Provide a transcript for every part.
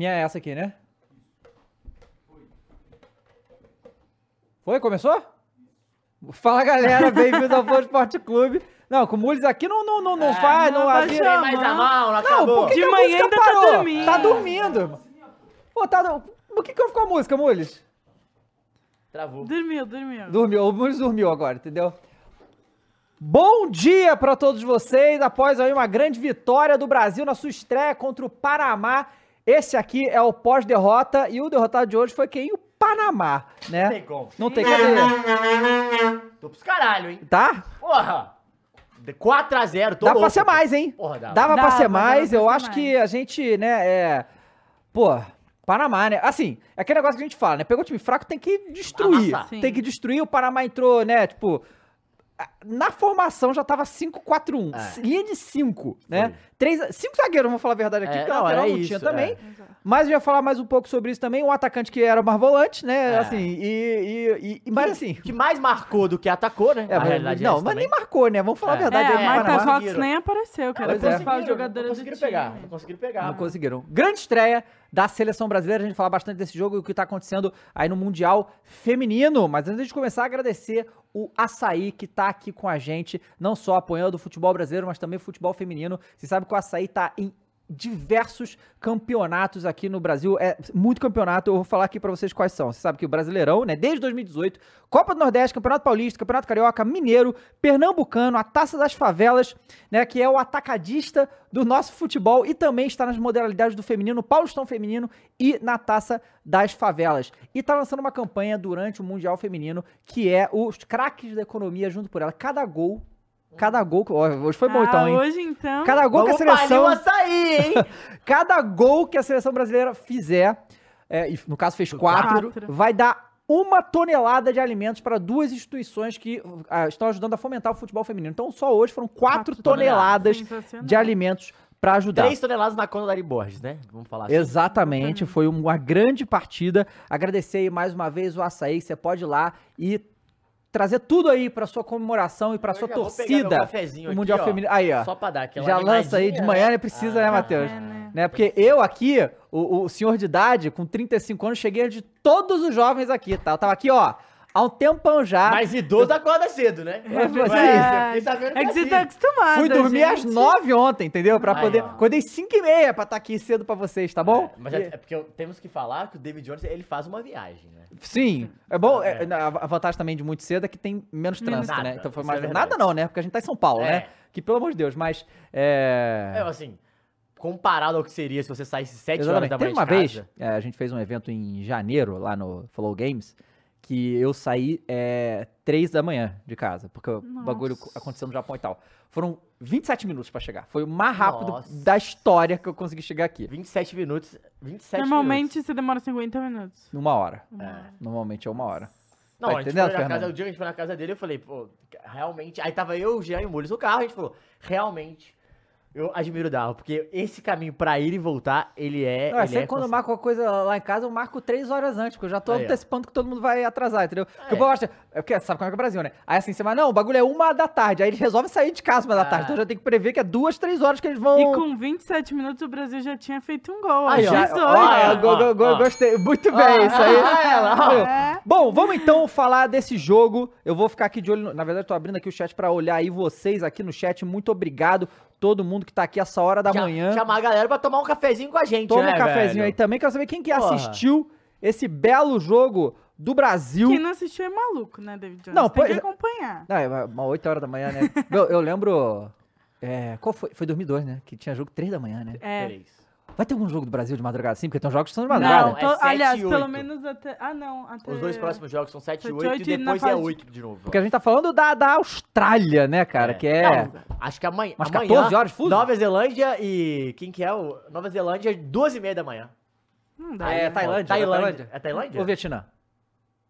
Minha é essa aqui, né? Foi? Começou? Fala galera, bem-vindo ao Flow Esporte Clube. Não, com o Mules aqui não, não, não, não faz, não, não chamar. mais a mão, não acabou. por que, De que a manhã ainda tá parou? dormindo. Tá dormindo. Pô, tá. Por que, que eu com a música, Mules? Travou. Dormiu, dormiu. Dormiu, o Mules dormiu agora, entendeu? Bom dia pra todos vocês, após aí uma grande vitória do Brasil na sua estreia contra o Panamá. Esse aqui é o pós-derrota e o derrotado de hoje foi quem? O Panamá, né? Não tem como. Não tem como. Tô pros caralho, hein? Tá? Porra! De 4x0, tô Dá louco. pra ser mais, hein? Porra, dá. Dava pra Dava, ser dava mais, eu ser acho mais. que a gente, né, é... Pô, Panamá, né? Assim, é aquele negócio que a gente fala, né? Pegou o time fraco, tem que destruir. Amassar. Sim. Tem que destruir. O Panamá entrou, né, tipo... Na formação já tava 5-4-1. É. Linha de 5, né? Foi. Três, cinco zagueiros, vamos falar a verdade aqui, É, porque não, lateral era não isso, tinha também. é. Mas eu ia falar mais um pouco sobre isso também. Um atacante que era mais volante, né? É. Assim, e, e, e- Mas assim... O que mais marcou do que atacou, né? É, a realidade é não, mas também. nem marcou, né? Vamos falar a É. verdade. É, aí Marta. Fox conseguiram. nem apareceu, que era a Pois é. principal Conseguiram, jogadora não conseguiram pegar, não conseguiram pegar. Não conseguiram. Grande estreia da seleção brasileira. A gente fala bastante desse jogo e o que tá acontecendo aí no Mundial Feminino. Mas antes de começar, agradecer o Açaí que tá aqui com a gente, não só apoiando o futebol brasileiro, mas também o futebol feminino. Você sabe o Açaí tá em diversos campeonatos aqui no Brasil, é muito campeonato, eu vou falar aqui pra vocês quais são. Você sabe que o Brasileirão, né, desde 2018, Copa do Nordeste, Campeonato Paulista, Campeonato Carioca, Mineiro, Pernambucano, a Taça das Favelas, né, que é o atacadista do nosso futebol e também está nas modalidades do feminino, Paulistão Feminino e na Taça das Favelas. E tá lançando uma campanha durante o Mundial Feminino, que é os craques da economia junto por ela. Cada gol, cada gol, ó, hoje foi bom Ah, então, hein? Hoje, então... Cada gol Vamos que a seleção... açaí, hein? Cada gol que a seleção brasileira fizer, é, e no caso fez quatro, Quatro. vai dar uma tonelada de alimentos para duas instituições que ah, estão ajudando a fomentar o futebol feminino. Então, só hoje foram quatro, Quatro toneladas Sensacional. de alimentos para ajudar. 3 toneladas na conta da Ari Borges, né? Vamos falar assim. Exatamente, foi uma grande partida. Agradecer aí mais uma vez o Açaí, você pode ir lá e trazer tudo aí para sua comemoração e para Eu sua torcida. no aqui, Mundial ó, Feminino. Aí, ó. Só pra dar aquela Já lança aí de manhã, né? né? Precisa, Ah, né, Matheus? É, né? Né? Porque eu aqui, o, o senhor de idade, com 35 anos, cheguei de todos os jovens aqui, tá? Eu tava aqui, ó, há um tempão já. Mas idoso acorda cedo, né? É, você- É, Fiquei sabendo é que você tá acostumado, Fui dormir às gente. 9 ontem, entendeu? Pra Aí, poder. ó. Acordei 5 e meia pra estar aqui cedo pra vocês, tá bom? É, mas é, é porque eu- temos que falar que o David Jones, ele faz uma viagem, né? Sim, é bom. é, É. a vantagem também de muito cedo é que tem menos trânsito, né? nada, Então foi mais. é nada não, né? Porque a gente tá em São Paulo, É. né? Que pelo amor de Deus, mas. É. É, assim, comparado ao que seria se você saísse 7 horas da Teve manhã uma de vez, é, a gente fez um evento em janeiro lá no Flow Games, que eu saí é, 3 da manhã de casa, porque o Nossa. bagulho aconteceu no Japão e tal. Foram 27 minutos pra chegar. Foi o mais rápido Nossa. da história que eu consegui chegar aqui. 27 minutos, 27 Normalmente você demora 50 minutos. Numa hora. minutos. É. Normalmente é uma hora. Não, Tá a gente foi na casa, o dia que a gente foi na casa dele, eu falei, pô, realmente. Aí tava eu, o Jean e o Mules no carro, a gente falou, realmente, eu admiro o Darro, porque esse caminho pra ir e voltar, ele é. Não, é ele sempre é quando eu marco uma coisa lá em casa, eu marco três horas antes, porque eu já tô Aí, ó. antecipando que todo mundo vai atrasar, entendeu? Porque É. o povo acha, é porque sabe como é que é o Brasil, né? Aí assim, você vai, não, o bagulho é uma da tarde, aí eles resolvem sair de casa uma da Ah. tarde, então já tem que prever que é duas, três horas que eles vão... E com 27 minutos o Brasil já tinha feito um gol. Aí, Aí, ó. Já, 18. ó, Olha, eu go- go- go- ó. gostei, muito Ó, bem, isso aí. ó, ela, ó. É. Bom, vamos então falar desse jogo. Eu vou ficar aqui de olho. no- Na verdade, eu tô abrindo aqui o chat pra olhar aí vocês aqui no chat. Muito obrigado, todo mundo que tá aqui essa hora da Já- manhã. Chamar a galera pra tomar um cafezinho com a gente, Toma né, um cafezinho velho? aí também. Quero saber quem que Porra. assistiu esse belo jogo do Brasil. Quem não assistiu é maluco, né, David Jones? Não, Tem pois- que acompanhar. Não, é uma- uma 8 horas da manhã, né? eu, eu lembro. é, qual foi? Foi 2002, né? Que tinha jogo 3 da manhã, né? É. Três. Vai ter algum jogo do Brasil de madrugada assim? Porque tem jogos que são de madrugada. Não, é tô- sete aliás, e pelo oito. menos até. Ah, não. Até... Os dois próximos jogos são 7 e Sete, 8 oito e na depois é fase de- 8 de novo. Porque a gente tá falando da, da Austrália, né, cara? Que é. Não, acho que amanhã. Amanhã, 14 horas de fuso? Nova Zelândia e. Quem que é o. Nova Zelândia, 12 e meia da manhã. Não dá. É né? Tailândia. Tailândia. É Tailândia? Ou Vietnã?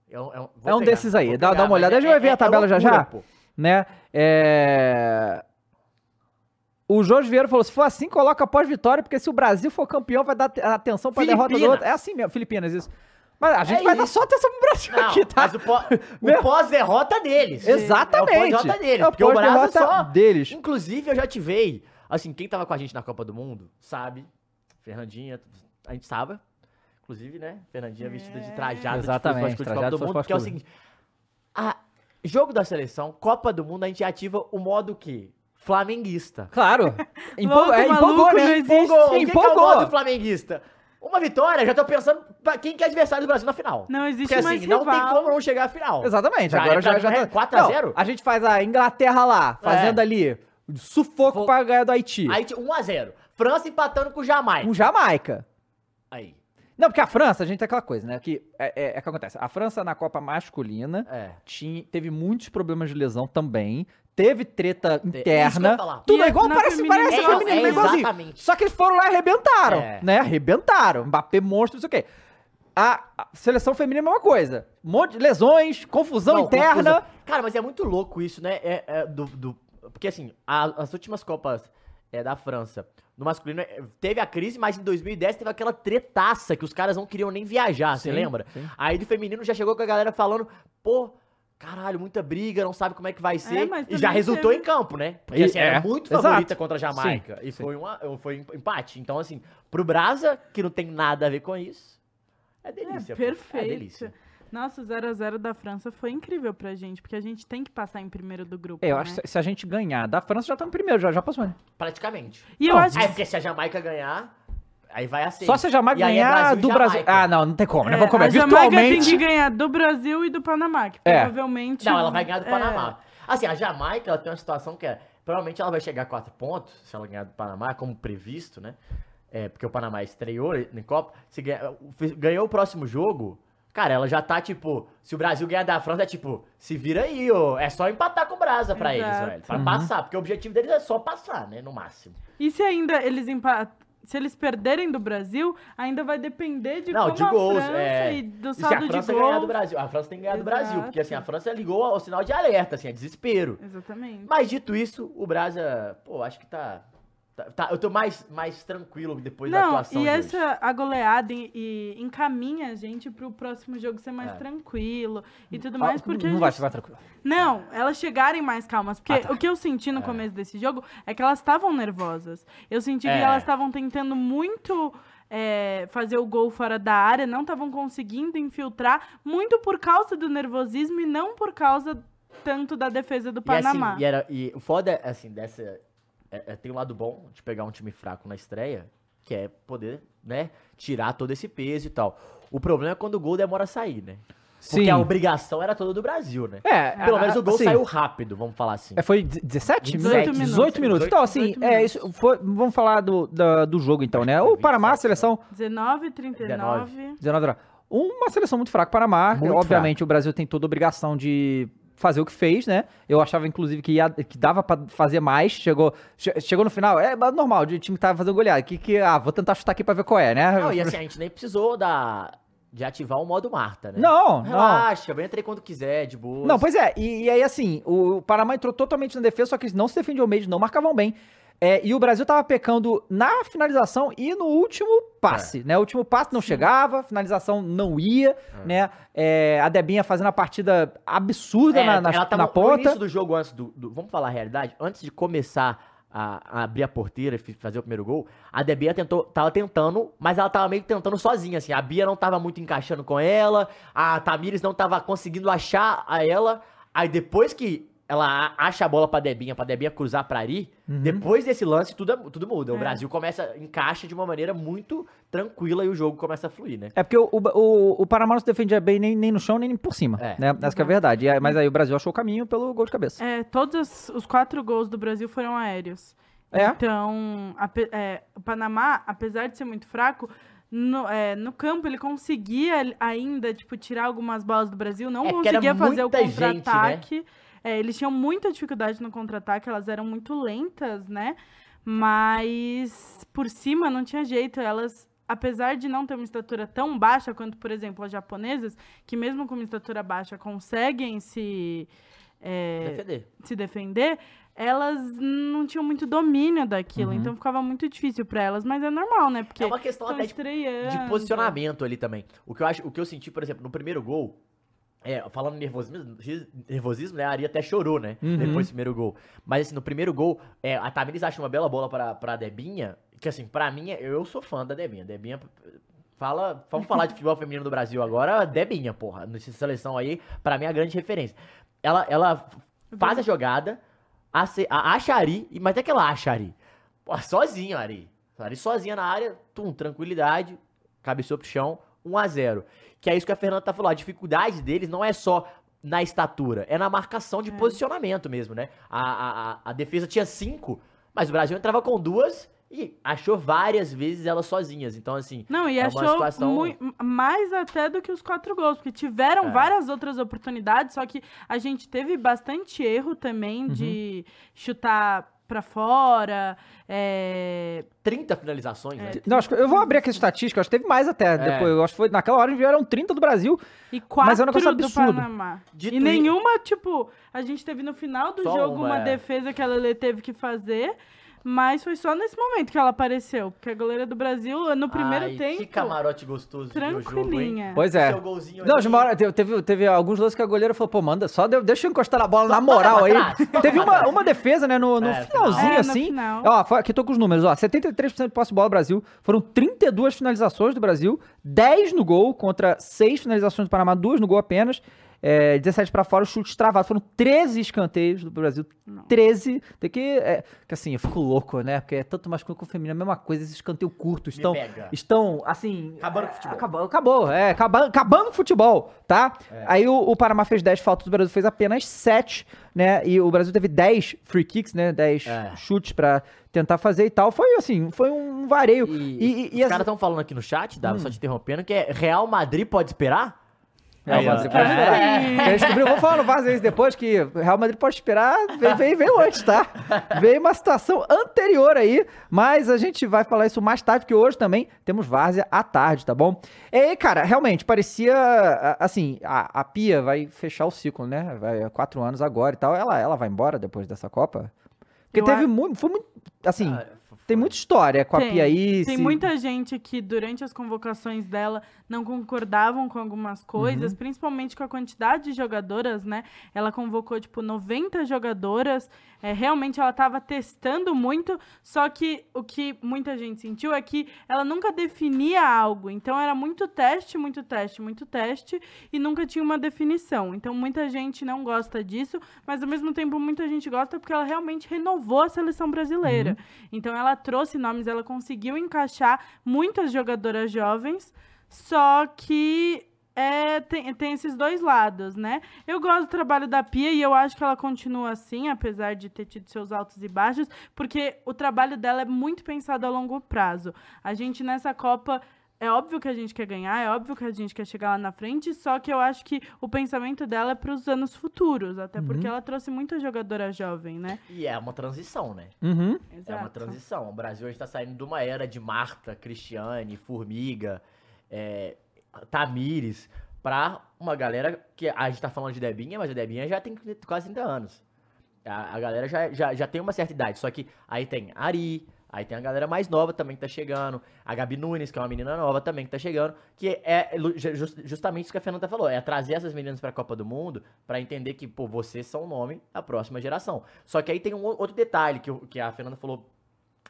É um, é um- vou É um pegar, desses aí, vou dá- dá pegar, uma olhada. mas A gente vai ver a tabela já loucura, já. pô. né? É... O Jorge Vieira falou: se for assim, coloca pós-vitória, porque se o Brasil for campeão, vai dar te- atenção pra derrota do Filipinas. outro. É assim mesmo, Filipinas, isso. Mas a gente É vai dar isso. só atenção pro Brasil Não, aqui, tá? mas o, pós-derrota deles. Exatamente. É o pós-derrota deles. É o porque o Brasil pós-derrota só... deles. Inclusive, eu já tivei... Assim, quem tava com a gente na Copa do Mundo, sabe? Fernandinha, a gente estava. Inclusive, né? Fernandinha vestida de É. trajada Exatamente, de Copa trajada do de Mundo, que é o seguinte. A, jogo da seleção, Copa do Mundo, a gente ativa o modo que? Flamenguista. Claro. Empol Louco, é, maluco, empolgou, não né? existe. Empolgou, O que, que é o empolgou. modo flamenguista? Uma vitória, já tô pensando pra quem que é adversário do Brasil na final. Não existe Porque mais assim, não tem rival. como não chegar à final. Exatamente, Já agora é já, pra já mim é tá- 4 a Não, 0? a gente faz a Inglaterra lá, fazendo É. ali sufoco Vou- pra ganhar do Haiti. Aí 1x0. França empatando com o Jamaica. Com Jamaica. Aí. Não, porque a França, a gente tem aquela coisa, né? Que é, é, é que acontece. A França na Copa masculina É. tinha, teve muitos problemas de lesão também. Teve treta que eu interna. falar. Tudo é igual, na parece, parece igual, feminino, é igualzinho. exatamente. Só que eles foram lá e arrebentaram, É. né? Arrebentaram. Mbappé monstro, não sei o quê. A, a seleção feminina é a mesma coisa. Um monte de lesões, confusão Não, interna. confusão. Cara, mas é muito louco isso, né? É, é do, do- porque assim, a- as últimas Copas é, da França, no masculino, é, teve a crise, mas em 2010 teve aquela tretaça que os caras não queriam nem viajar, você lembra? sim. Aí do feminino já chegou com a galera falando, pô, caralho, muita briga, não sabe como é que vai ser. mas e já resultou teve- em campo, né? Porque E- assim, era é, muito exato. favorita contra a Jamaica. Sim, e sim. foi, uma, foi um empate. Então, assim, pro Brasa, que não tem nada a ver com isso, é delícia. É, pô. É perfeito. delícia. Nossa, o 0x0 da França foi incrível pra gente, porque a gente tem que passar em primeiro do grupo. É, eu né? acho que se- a gente ganhar da França, já tá no primeiro, já, já passou, né? Praticamente. E eu Não, acho É, que. porque se a Jamaica ganhar, aí vai a seis. Só se a Jamaica E é ganhar Brasil e do Brasil. Ah, não, não tem como, né? é, Vamos comer. a Jamaica tem Virtualmente. que ganhar do Brasil e do Panamá, que É. provavelmente. Não, ela vai ganhar do é, Panamá. Assim, a Jamaica, ela tem uma situação que é... Provavelmente ela vai chegar a quatro pontos, se ela ganhar do Panamá, como previsto, né? É, porque o Panamá estreou em Copa. Se ganha- ganhou o próximo jogo, cara, ela já tá, tipo... Se o Brasil ganhar da França, é tipo... Se vira aí, ô. É só empatar com o Brasa pra eles, Exato. velho. Pra Uhum. passar. Porque o objetivo deles é só passar, né? No máximo. E se ainda eles empatam. Se eles perderem do Brasil, ainda vai depender de Não, como de a gols, França é. e do E se a saldo de França ganhar do gols. Brasil? A França tem que ganhar do Brasil. Exato. Porque, assim, a França ligou o sinal de alerta, assim, é desespero. Exatamente. Mas dito isso, o Brasa, pô, acho que tá. Tá- tá- eu tô mais, mais tranquilo depois da Não, atuação e essa a goleada e, e encaminha a gente pro próximo jogo ser mais É. tranquilo e tudo Ah, mais, porque não gente vai, vai tranquilo. Não, elas chegarem mais calmas. Porque Ah, tá. o que eu senti no começo desse jogo é que elas estavam nervosas. Eu senti É. que elas estavam tentando muito é, fazer o gol fora da área, não estavam conseguindo infiltrar, muito por causa do nervosismo e não por causa tanto da defesa do E, assim, Panamá. e, era, e o foda, assim, dessa. É- é- tem um lado bom de pegar um time fraco na estreia, que é poder, né, tirar todo esse peso e tal. O problema é quando o gol demora a sair, né? Porque Sim. a obrigação era toda do Brasil, né? É, Pelo a- menos o gol assim, saiu rápido, vamos falar assim. É, foi 17? 18 18 minutos. minutos. Então, assim, 18 é, minutos. isso foi, vamos falar do, da- do jogo, então, né? O Panamá, a 27, seleção 19, 39. 19 horas. Uma seleção muito fraca, Panamá. Muito Obviamente, o Brasil tem toda a obrigação de fazer o que fez, né? Eu achava, inclusive, que, ia, que dava pra fazer mais. Chegou, che- chegou no final, é mas normal, de time que tava fazendo goleada. Que, que, ah, vou tentar chutar aqui pra ver qual é, né? Não, e assim, a gente nem precisou da, de ativar o modo Marta, né? Não, não. Relaxa, vem entrar quando quiser, de boa. Não, pois é. E, e aí, assim, o Panamá entrou totalmente na defesa, só que eles não se defendiam mesmo, não marcavam bem. É, e o Brasil tava pecando na finalização e no último passe, né? O último passe não chegava, finalização não ia, né? É, a Debinha fazendo a partida absurda É, na, na, ela tava na no ponta. início do jogo, antes do, do- Vamos falar a realidade? Antes de começar a, a abrir a porteira e fazer o primeiro gol, a Debinha tentou, tava tentando, mas ela tava meio que tentando sozinha, assim. A Bia não tava muito encaixando com ela, a Tamires não tava conseguindo achar a ela. Aí depois que ela a- acha a bola pra Debinha, pra Debinha cruzar pra Ari, Uhum. depois desse lance tudo, tudo muda. O É. Brasil começa, encaixa de uma maneira muito tranquila e o jogo começa a fluir, né? É porque o, o, o Panamá não se defendia bem nem, nem no chão, nem por cima, É. né? Essa que é a verdade. E aí- mas aí o Brasil achou o caminho pelo gol de cabeça. É, todos os quatro gols do Brasil foram aéreos. É. Então, ape- é, o Panamá, apesar de ser muito fraco, no, é, no campo ele conseguia ainda, tipo, tirar algumas bolas do Brasil, não É, conseguia fazer o muita gente, né? É, eles tinham muita dificuldade no contra-ataque, elas eram muito lentas, né? Mas por cima não tinha jeito, elas apesar de não ter uma estatura tão baixa quanto, por exemplo, as japonesas, que mesmo com uma estatura baixa conseguem se é, Defender. se defender, elas não tinham muito domínio daquilo, Uhum. então ficava muito difícil pra elas, mas é normal, né? Porque É uma questão tão até de de posicionamento ali também. O que eu acho, o que eu senti, por exemplo, no primeiro gol, é, falando em nervosismo, nervosismo, né, a Ari até chorou, né, Uhum. depois do primeiro gol. Mas assim, no primeiro gol, é, a Tamires acha uma bela bola pra, pra Debinha, que assim, pra mim, eu sou fã da Debinha. Debinha fala, vamos falar de futebol feminino do Brasil agora, Debinha, porra. Nessa seleção aí, pra mim é a grande referência. Ela, ela faz a jogada, a- acha a Ari, mas até que ela acha a Ari. Pô, sozinha, Ari. A Ari sozinha na área, tum, tranquilidade, cabeceou pro chão, 1 a 0 Que é isso que a Fernanda tá falando. A dificuldade deles não é só na estatura, é na marcação de posicionamento mesmo, né? A, a, a, defesa tinha cinco, mas o Brasil entrava com duas e achou várias vezes elas sozinhas. Então, assim, Não, e É achou situação- mui- mais até do que os quatro gols, porque tiveram É. várias outras oportunidades, só que a gente teve bastante erro também Uhum. de chutar pra fora. é, 30 finalizações, né? Não, acho que eu vou abrir aqui a estatística, acho que teve mais até depois. Eu acho que foi naquela hora vieram 30 do Brasil. E quatro Mas é um negócio do. Panamá. De e tri- nenhuma, tipo, a gente teve no final do Só jogo uma, uma, é. defesa que a Lele teve que fazer. Mas foi só nesse momento que ela apareceu. Porque a goleira do Brasil, no primeiro Ai, tempo, Que camarote gostoso o jogo, hein? tranquilinha. Pois é. Não, ali. de uma hora, teve, teve, alguns lances que a goleira falou, pô, manda, só de- deixa eu encostar na bola na moral aí. trás, Teve uma, uma defesa, né, no, no É, finalzinho, final. É, no assim. final. Ó, foi- aqui tô com os números, ó, 73% de posse de bola do Brasil, foram 32 finalizações do Brasil, 10 no gol contra 6 finalizações do Panamá, 2 no gol apenas. É, 17 pra fora, chutes travados. Foram 13 escanteios do Brasil. 13. Tem que. É, que assim, eu fico louco, né? Porque é tanto masculino como feminino, a mesma coisa. Esses escanteios curtos estão. pega. Estão, assim. Acabando com o futebol. Acabou, acabou, é, acabando, acabando o futebol, tá? É. Aí o, o Panamá fez 10 faltas, o Brasil fez apenas 7, né? E o Brasil teve 10 free kicks, né? 10 É. chutes pra tentar fazer e tal. Foi assim, foi um vareio. E, E, e- os as- caras estão falando aqui no chat, Dava, só te interrompendo, que é Real Madrid pode esperar? Real. Madrid pode esperar. É. A descobriu, vou falar no Vaza isso depois, que o Real Madrid pode esperar, veio, veio, veio antes, tá? Veio uma situação anterior aí, mas a gente vai falar isso mais tarde, porque hoje também temos Várzea à tarde, tá bom? E aí, cara, realmente, parecia, a- assim, a, a Pia vai fechar o ciclo, né? Vai há quatro anos agora e tal, ela, ela vai embora depois dessa Copa? Porque Eu teve a- muito, foi muito, assim, Ah, tem muita história com a Tem. Pia aí. Tem se- muita gente que durante as convocações dela não concordavam com algumas Uhum. coisas, principalmente com a quantidade de jogadoras, né? Ela convocou, tipo, 90 jogadoras. É, realmente ela estava testando muito, só que o que muita gente sentiu é que ela nunca definia algo. Então era muito teste, muito teste, muito teste, e nunca tinha uma definição. Então muita gente não gosta disso, mas ao mesmo tempo muita gente gosta porque ela realmente renovou a seleção brasileira. Então ela trouxe nomes, ela conseguiu encaixar muitas jogadoras jovens, só que é, tem, tem esses dois lados, né? Eu gosto do trabalho da Pia e eu acho que ela continua assim, apesar de ter tido seus altos e baixos, porque o trabalho dela é muito pensado a longo prazo. A gente nessa Copa. É óbvio que a gente quer ganhar, é óbvio que a gente quer chegar lá na frente, só que eu acho que o pensamento dela é para os anos futuros, até porque ela trouxe muita jogadora jovem, né? E é uma transição, né? Uhum. É uma transição. O Brasil está saindo de uma era de Marta, Cristiane, Formiga, é, Tamires, pra uma galera que a gente tá falando de Debinha, mas a Debinha já tem quase 30 anos. A, a galera já, já, já tem uma certa idade. Só que aí tem Ari, aí tem a galera mais nova também que tá chegando. A Gabi Nunes, que é uma menina nova também que tá chegando. Que é justamente isso que a Fernanda falou: é trazer essas meninas pra Copa do Mundo pra entender que, pô, vocês são o nome da próxima geração. Só que aí tem um outro detalhe que, que a Fernanda falou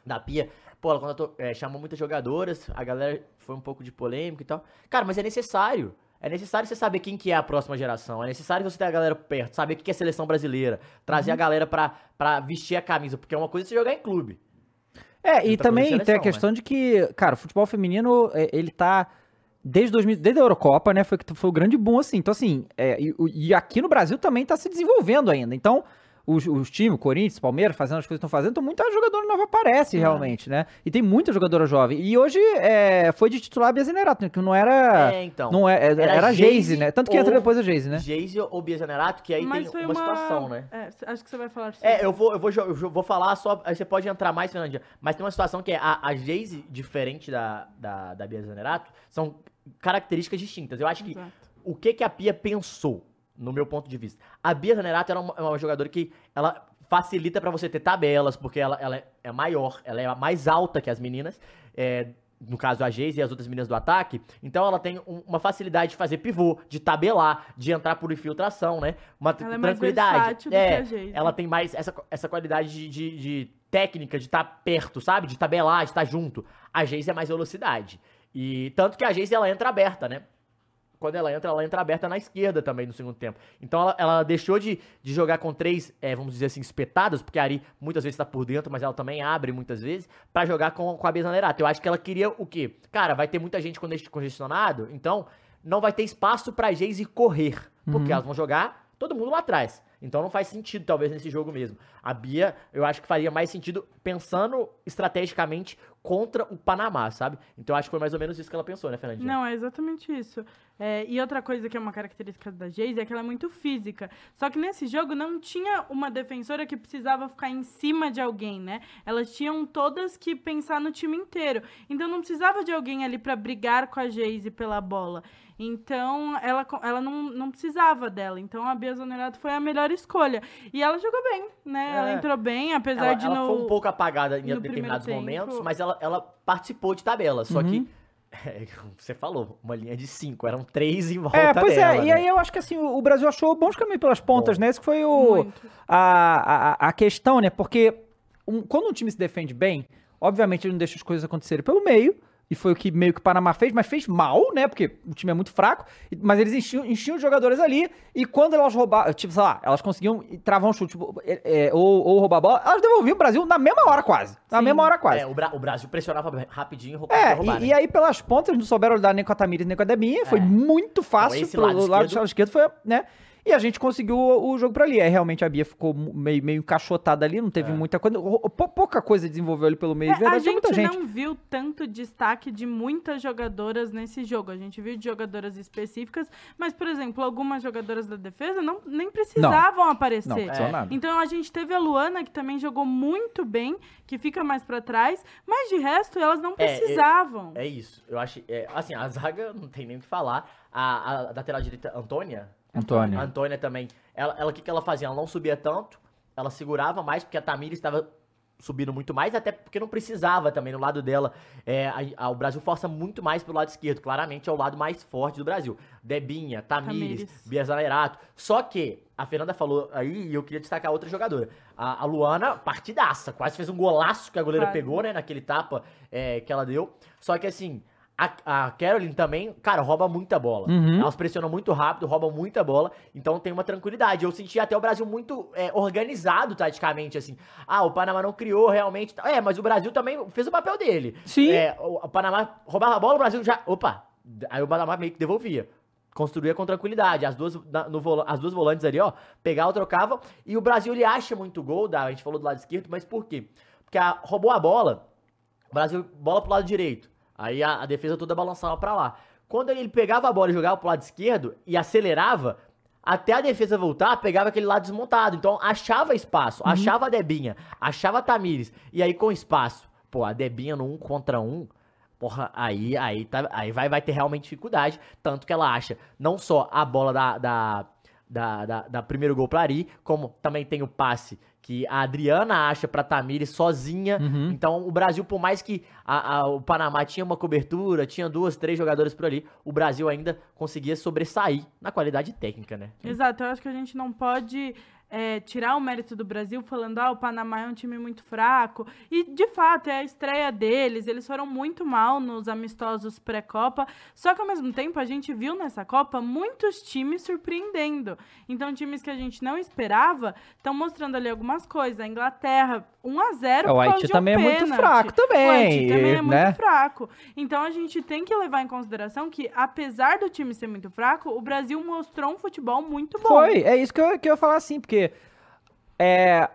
da Pia. Pô, ela contratou, é, chamou muitas jogadoras, a galera foi um pouco de polêmica e tal. Cara, mas é necessário. É necessário você saber quem que é a próxima geração. É necessário você ter a galera perto, saber o que é seleção brasileira. Trazer a galera pra, pra vestir a camisa, porque é uma coisa você jogar em clube. É, e Outra também coisa é tem a seleção, questão de que, cara, o futebol feminino, é, ele tá. Desde, 2000, desde a Eurocopa, né? Foi, foi o grande boom, assim. Então, assim, é, e, e aqui no Brasil também tá se desenvolvendo ainda. Então, os, os times, Corinthians, Palmeiras, fazendo as coisas que estão fazendo, então muita jogadora nova aparece realmente, né? E tem muita jogadora jovem. E hoje é, foi de titular a Bia Zenerato, né? Que não era. É, então. não é, era, Era a Geise, né? Tanto que entra depois a Geise, né? Geise ou Bia Zanerato, que aí Mas tem foi uma, situação, né? É, acho que você vai falar sobre É, eu vou, eu vou, eu vou falar só. Aí você pode entrar mais, Fernandinha. Mas tem uma situação que é a, a Geise, diferente da, da, da Bia Zanerato, são características distintas. Eu acho que Exato. o que, que a Pia pensou, no meu ponto de vista? A Bia Zanerato era uma, é uma jogadora que ela facilita pra você ter tabelas, porque ela, ela é maior, ela é mais alta que as meninas. É, no caso a Geise e as outras meninas do ataque, então ela tem um- uma facilidade de fazer pivô, de tabelar, de entrar por infiltração, né? Uma Ela é mais tranquilidade. versátil do que a Geise. ela tem mais essa, essa qualidade de, de- de técnica, de estar perto, sabe? De tabelar, de estar junto. A Geise é mais velocidade. E tanto que a Geise ela entra aberta, né? Quando ela entra, ela entra aberta na esquerda também no segundo tempo. Então ela, ela deixou de, de jogar com três, é, vamos dizer assim, espetadas, porque a Ari muitas vezes tá por dentro, mas ela também abre muitas vezes, pra jogar com, com a Bia Zanerato. Eu acho que ela queria o quê? Cara, vai ter muita gente conge- congestionado, então não vai ter espaço pra Geise correr, porque elas vão jogar todo mundo lá atrás. Então não faz sentido, talvez, nesse jogo mesmo. A Bia, eu acho que faria mais sentido pensando estrategicamente contra o Panamá, sabe? Então acho que foi mais ou menos isso que ela pensou, né, Fernandinha? Não, é exatamente isso. É, e outra coisa que é uma característica da Geise é que ela é muito física. Só que nesse jogo não tinha uma defensora que precisava ficar em cima de alguém, né? Elas tinham todas que pensar no time inteiro. Então não precisava de alguém ali pra brigar com a Geise pela bola. Então ela, ela não, não precisava dela. Então a Bia Zanerato foi a melhor escolha. E ela jogou bem, né? Ela É. entrou bem, apesar Ela, de ela no... foi um pouco apagada em no determinados momentos, mas ela, ela participou de tabela. Só Uhum. que, é, você falou, uma linha de cinco, eram três em volta É, pois dela, é, e né? aí eu acho que assim, o Brasil achou bons caminhos pelas pontas, Bom. né? Esse que foi o, a, a, a questão, né? Porque um- quando um time se defende bem, obviamente ele não deixa as coisas acontecerem pelo meio, e foi o que meio que o Panamá fez, mas fez mal, né? Porque o time é muito fraco, mas eles enchiam, enchiam os jogadores ali, e quando elas roubavam, tipo, sei lá, elas conseguiam travar um chute tipo, é, é, ou, ou roubar a bola, elas devolviam o Brasil na mesma hora quase. Na Sim. mesma hora quase. É, o, Bra- o Brasil pressionava rapidinho e roubava. É, roubar, e, né? e aí pelas pontas não souberam lidar nem com a Tamires nem com a Debinha, foi É. muito fácil esse pro lado lado, esquerdo- esquerdo foi, né? E a gente conseguiu o, o jogo pra ali. Aí realmente a Bia ficou meio, meio encaixotada ali, não teve É. muita coisa. Pou- Pouca coisa desenvolveu ali pelo meio. É, de verdade, a gente, muita gente. não viu tanto destaque de muitas jogadoras nesse jogo. A gente viu de jogadoras específicas, mas, por exemplo, algumas jogadoras da defesa não, nem precisavam aparecer. Não, É. nada. Então a gente teve a Luana, que também jogou muito bem, que fica mais pra trás, mas de resto elas não É, é- precisavam. É isso. Eu acho. é, assim, a zaga não tem nem o que falar. A, a lateral direita, Antônia. Antônia. A Antônia também. Ela, ela, o que, que ela fazia? Ela não subia tanto, ela segurava mais, porque a Tamires estava subindo muito mais, até porque não precisava também no lado dela. É, a- a- o Brasil força muito mais pelo lado esquerdo, claramente é o lado mais forte do Brasil. Debinha, Tamires, Tamires. Bia Zanerato. Só que a Fernanda falou aí, e eu queria destacar outra jogadora. A, a Luana, partidaça, quase fez um golaço que a goleira Quase. pegou, né, naquele tapa é, que ela deu. Só que assim, a, a Caroline também, cara, rouba muita bola. Uhum. Elas pressionam muito rápido, roubam muita bola, então tem uma tranquilidade. Eu senti até o Brasil muito é, organizado taticamente, assim. Ah, o Panamá não criou realmente. É, mas o Brasil também fez o papel dele. Sim. É, o, o Panamá roubava a bola, o Brasil já. Opa! Aí o Panamá meio que devolvia. Construía com tranquilidade. As duas, no vola- as duas volantes ali, ó, pegava, trocava. E o Brasil, ele acha muito gol, da, a gente falou do lado esquerdo, mas por quê? Porque a- roubou a bola, o Brasil, bola pro lado direito. Aí a, a defesa toda balançava pra lá. Quando ele pegava a bola e jogava pro lado esquerdo e acelerava, até a defesa voltar, pegava aquele lado desmontado. Então achava espaço, achava a Debinha, achava a Tamires. E aí com espaço, pô, a Debinha no um contra um, porra, aí, aí, tá, aí vai, vai ter realmente dificuldade. Tanto que ela acha não só a bola da, da, da, da, da primeiro gol pra Ari, como também tem o passe que a Adriana acha pra Tamires sozinha. Uhum. Então, o Brasil, por mais que a- a- o Panamá tinha uma cobertura, tinha duas, três jogadores por ali, o Brasil ainda conseguia sobressair na qualidade técnica, né? Exato, eu acho que a gente não pode é, tirar o mérito do Brasil falando, ah, o Panamá é um time muito fraco. E, de fato, é a estreia deles, eles foram muito mal nos amistosos pré-Copa. Só que, ao mesmo tempo, a gente viu nessa Copa muitos times surpreendendo. Então, times que a gente não esperava estão mostrando ali algumas coisas. A Inglaterra, 1 a 0 É, o Haiti um também é muito pênalti. fraco também, O Haiti também é muito né? fraco. Então, a gente tem que levar em consideração que, apesar do time ser muito fraco, o Brasil mostrou um futebol muito bom. Foi, é isso que eu, que eu ia falar assim, porque é,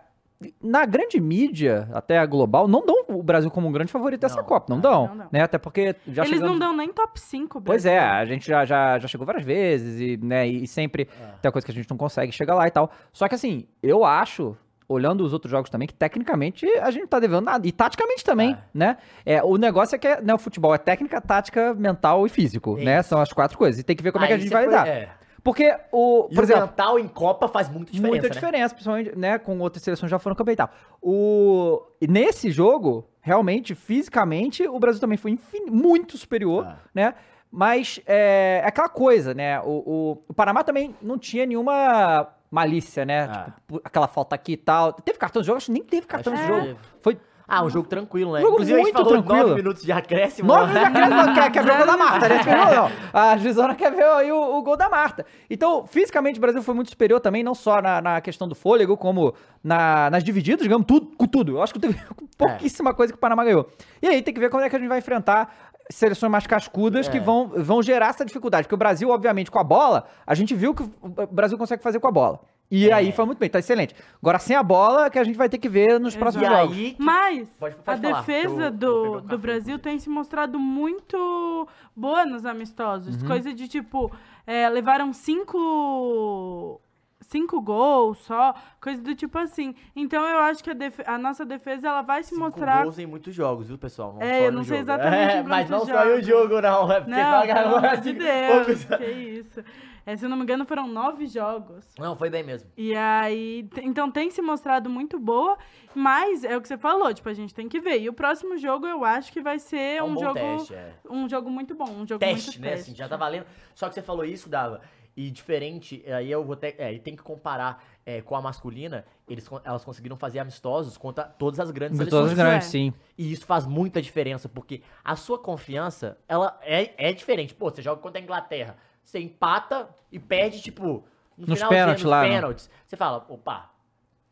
na grande mídia, até a global, não dão o Brasil como um grande favorito dessa Copa, não não, dão, não dão. né? Até porque já Eles chegamos... não dão nem top 5, Pois é, a gente já, já, já chegou várias vezes e, né, e sempre É. tem coisa que a gente não consegue chegar lá e tal. Só que assim, eu acho, olhando os outros jogos também, que tecnicamente a gente não tá devendo nada. E taticamente também, É. né? É, o negócio é que né, o futebol é técnica, tática, mental e físico, É né? isso. São as quatro coisas. E tem que ver como é que a gente você vai foi- lidar. é. Porque o. E Por o exemplo, mental em Copa faz muita diferença, muita né? diferença, principalmente, né, com outras seleções já foram campeão e tal. O, e nesse jogo, realmente, fisicamente, o Brasil também foi infin- muito superior, Ah. né? Mas é, é aquela coisa, né? O, o, o Panamá também não tinha nenhuma malícia, né? Ah. Tipo, aquela falta aqui e tal. Teve cartão de jogo? Acho que nem teve cartão Acho de jogo. Foi Ah, um jogo tranquilo, né? Jogo Inclusive, a gente muito falou tranquilo. 9 minutos de acréscimo. Nove né? já quer, quer, quer ver o gol da Marta, né? Não. A Gisona quer ver aí o, o gol da Marta. Então, fisicamente, o Brasil foi muito superior também, não só na, na questão do fôlego, como na- nas divididas, digamos, tudo, com tudo. Eu acho que teve pouquíssima coisa que o Panamá ganhou. E aí tem que ver como é que a gente vai enfrentar seleções mais cascudas que É. vão, vão gerar essa dificuldade. Porque o Brasil, obviamente, com a bola, a gente viu que o Brasil consegue fazer com a bola. E É. aí foi muito bem, tá excelente. Agora, sem a bola, que a gente vai ter que ver nos Exato. próximos E jogos. aí, que- Mas Pode- a pode falar, que eu defesa do, um do café, Brasil tem se mostrado muito boa nos amistosos. Uhum. Coisa de tipo, é, levaram cinco. Cinco gols só, coisa do tipo assim. Então eu acho que a, a nossa defesa ela vai se cinco mostrar. gols em muitos jogos, viu, pessoal? Não É, só eu não sei jogo. exatamente É, mas não quantos só em um jogos. jogo, não. É porque Não, só pelo amor de Deus, que isso. É, se eu não me engano, foram nove jogos. Não, foi bem mesmo. E aí, então tem se mostrado muito boa, mas é o que você falou, tipo, a gente tem que ver. E o próximo jogo eu acho que vai ser É um um, bom jogo teste, é. um jogo muito bom, um jogo Teste, muito né? teste. Assim, já tá valendo. Só que você falou isso, Dava. E diferente, aí eu vou ter. É, e tem que comparar é, com a masculina, eles, elas conseguiram fazer amistosos contra todas as grandes De seleções. todas as grandes, é. sim. E isso faz muita diferença, porque a sua confiança, ela é, é diferente. Pô, você joga contra a Inglaterra, você empata e perde, tipo, no Nos pênaltis lá, né? pênaltis. Você fala, opa,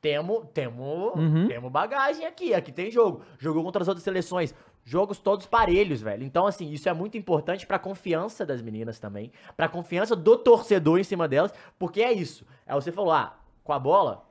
temos temo, Uhum. temo bagagem aqui, aqui tem jogo. Jogou contra as outras seleções. Jogos todos parelhos, velho. Então, assim, isso é muito importante pra confiança das meninas também. Pra confiança do torcedor em cima delas. Porque é isso. É você falou, ah, com a bola,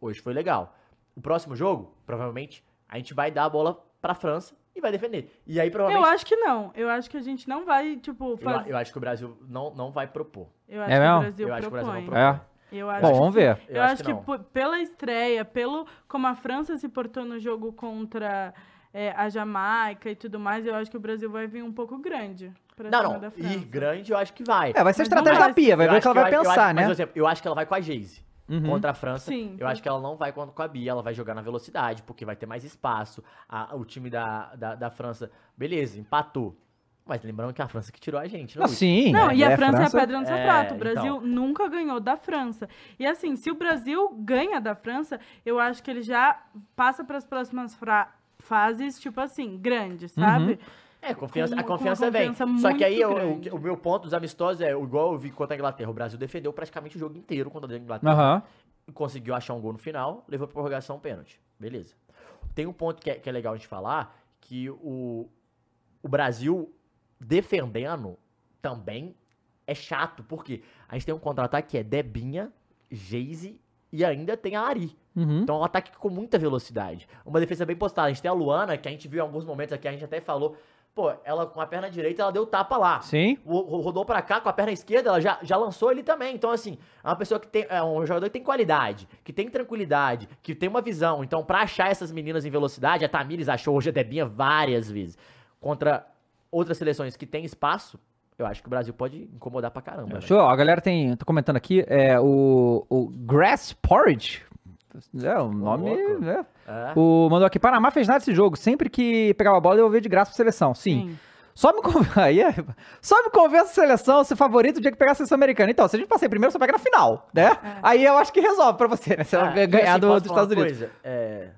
hoje foi legal. O próximo jogo, provavelmente, a gente vai dar a bola pra França e vai defender. E aí, Eu provavelmente. acho que não. Eu acho que a gente não vai, tipo, Eu, fazer. eu acho que o Brasil não, não vai propor. Eu acho É que mesmo? o Brasil eu acho que o Brasil não propõe. propõe. É. Eu acho Bom, que vamos ver. Eu, acho que, não. por- pela estreia, pelo como a França se portou no jogo contra é, a Jamaica e tudo mais, eu acho que o Brasil vai vir um pouco grande pra Não, cima não. da E França. grande eu acho que vai. É, vai ser a Mas estratégia vai da Pia, vai Eu ver o acho que ela vai eu acho- eu pensar, acho- Mas, né? por exemplo, eu acho que ela vai com a Geise. Uhum. Contra a França, Sim, eu acho que ela não vai com com a Bia, ela vai jogar na velocidade, porque vai ter mais espaço. A- o time da, da, da França, beleza, empatou. Mas lembrando que a França que tirou a gente, Ah, não? sim. Não, e a é, França, é a pedra no É, sapato. O então. Brasil nunca ganhou da França. E assim, se o Brasil ganha da França, eu acho que ele já passa para as próximas fra- fases, tipo assim, grandes, sabe? É, confiança, Com- a confiança vem. Só que aí eu- o, o meu ponto dos amistosos é igual eu vi contra a Inglaterra. O Brasil defendeu praticamente o jogo inteiro contra a Inglaterra. Aham. conseguiu achar um gol no final, levou pra prorrogação pênalti. Beleza. Tem um ponto que é, que é legal a gente falar, que o, o Brasil defendendo também é chato, porque a gente tem um contra-ataque que é Debinha, Geise e ainda tem a Ari. Uhum. Então é um ataque com muita velocidade. Uma defesa bem postada. A gente tem a Luana, que a gente viu em alguns momentos aqui, a gente até falou, pô, ela com a perna direita, ela deu tapa lá. Sim. Ro- rodou pra cá com a perna esquerda, ela já, já lançou ele também. Então, assim, é uma pessoa que tem. É um jogador que tem qualidade, que tem tranquilidade, que tem uma visão. Então, pra achar essas meninas em velocidade, a Tamires achou hoje a Debinha várias vezes. Contra outras seleções que tem espaço, eu acho que o Brasil pode incomodar pra caramba. Show. A galera tem, tá comentando aqui, é o, o Grass Porridge. É, o nome. né? É. O mandou aqui, Panamá fez nada desse jogo. Sempre que pegava a bola, eu ver de graça pra seleção. Sim. Só me convence. Aí é... Só me convence a seleção ser favorito o dia que pegar a seleção americana. Então, se a gente passar em primeiro, você pega na final, né? Aí eu acho que resolve pra você, né? Você Ah, vai e ganhar assim, do- dos Estados Unidos. Coisa? É...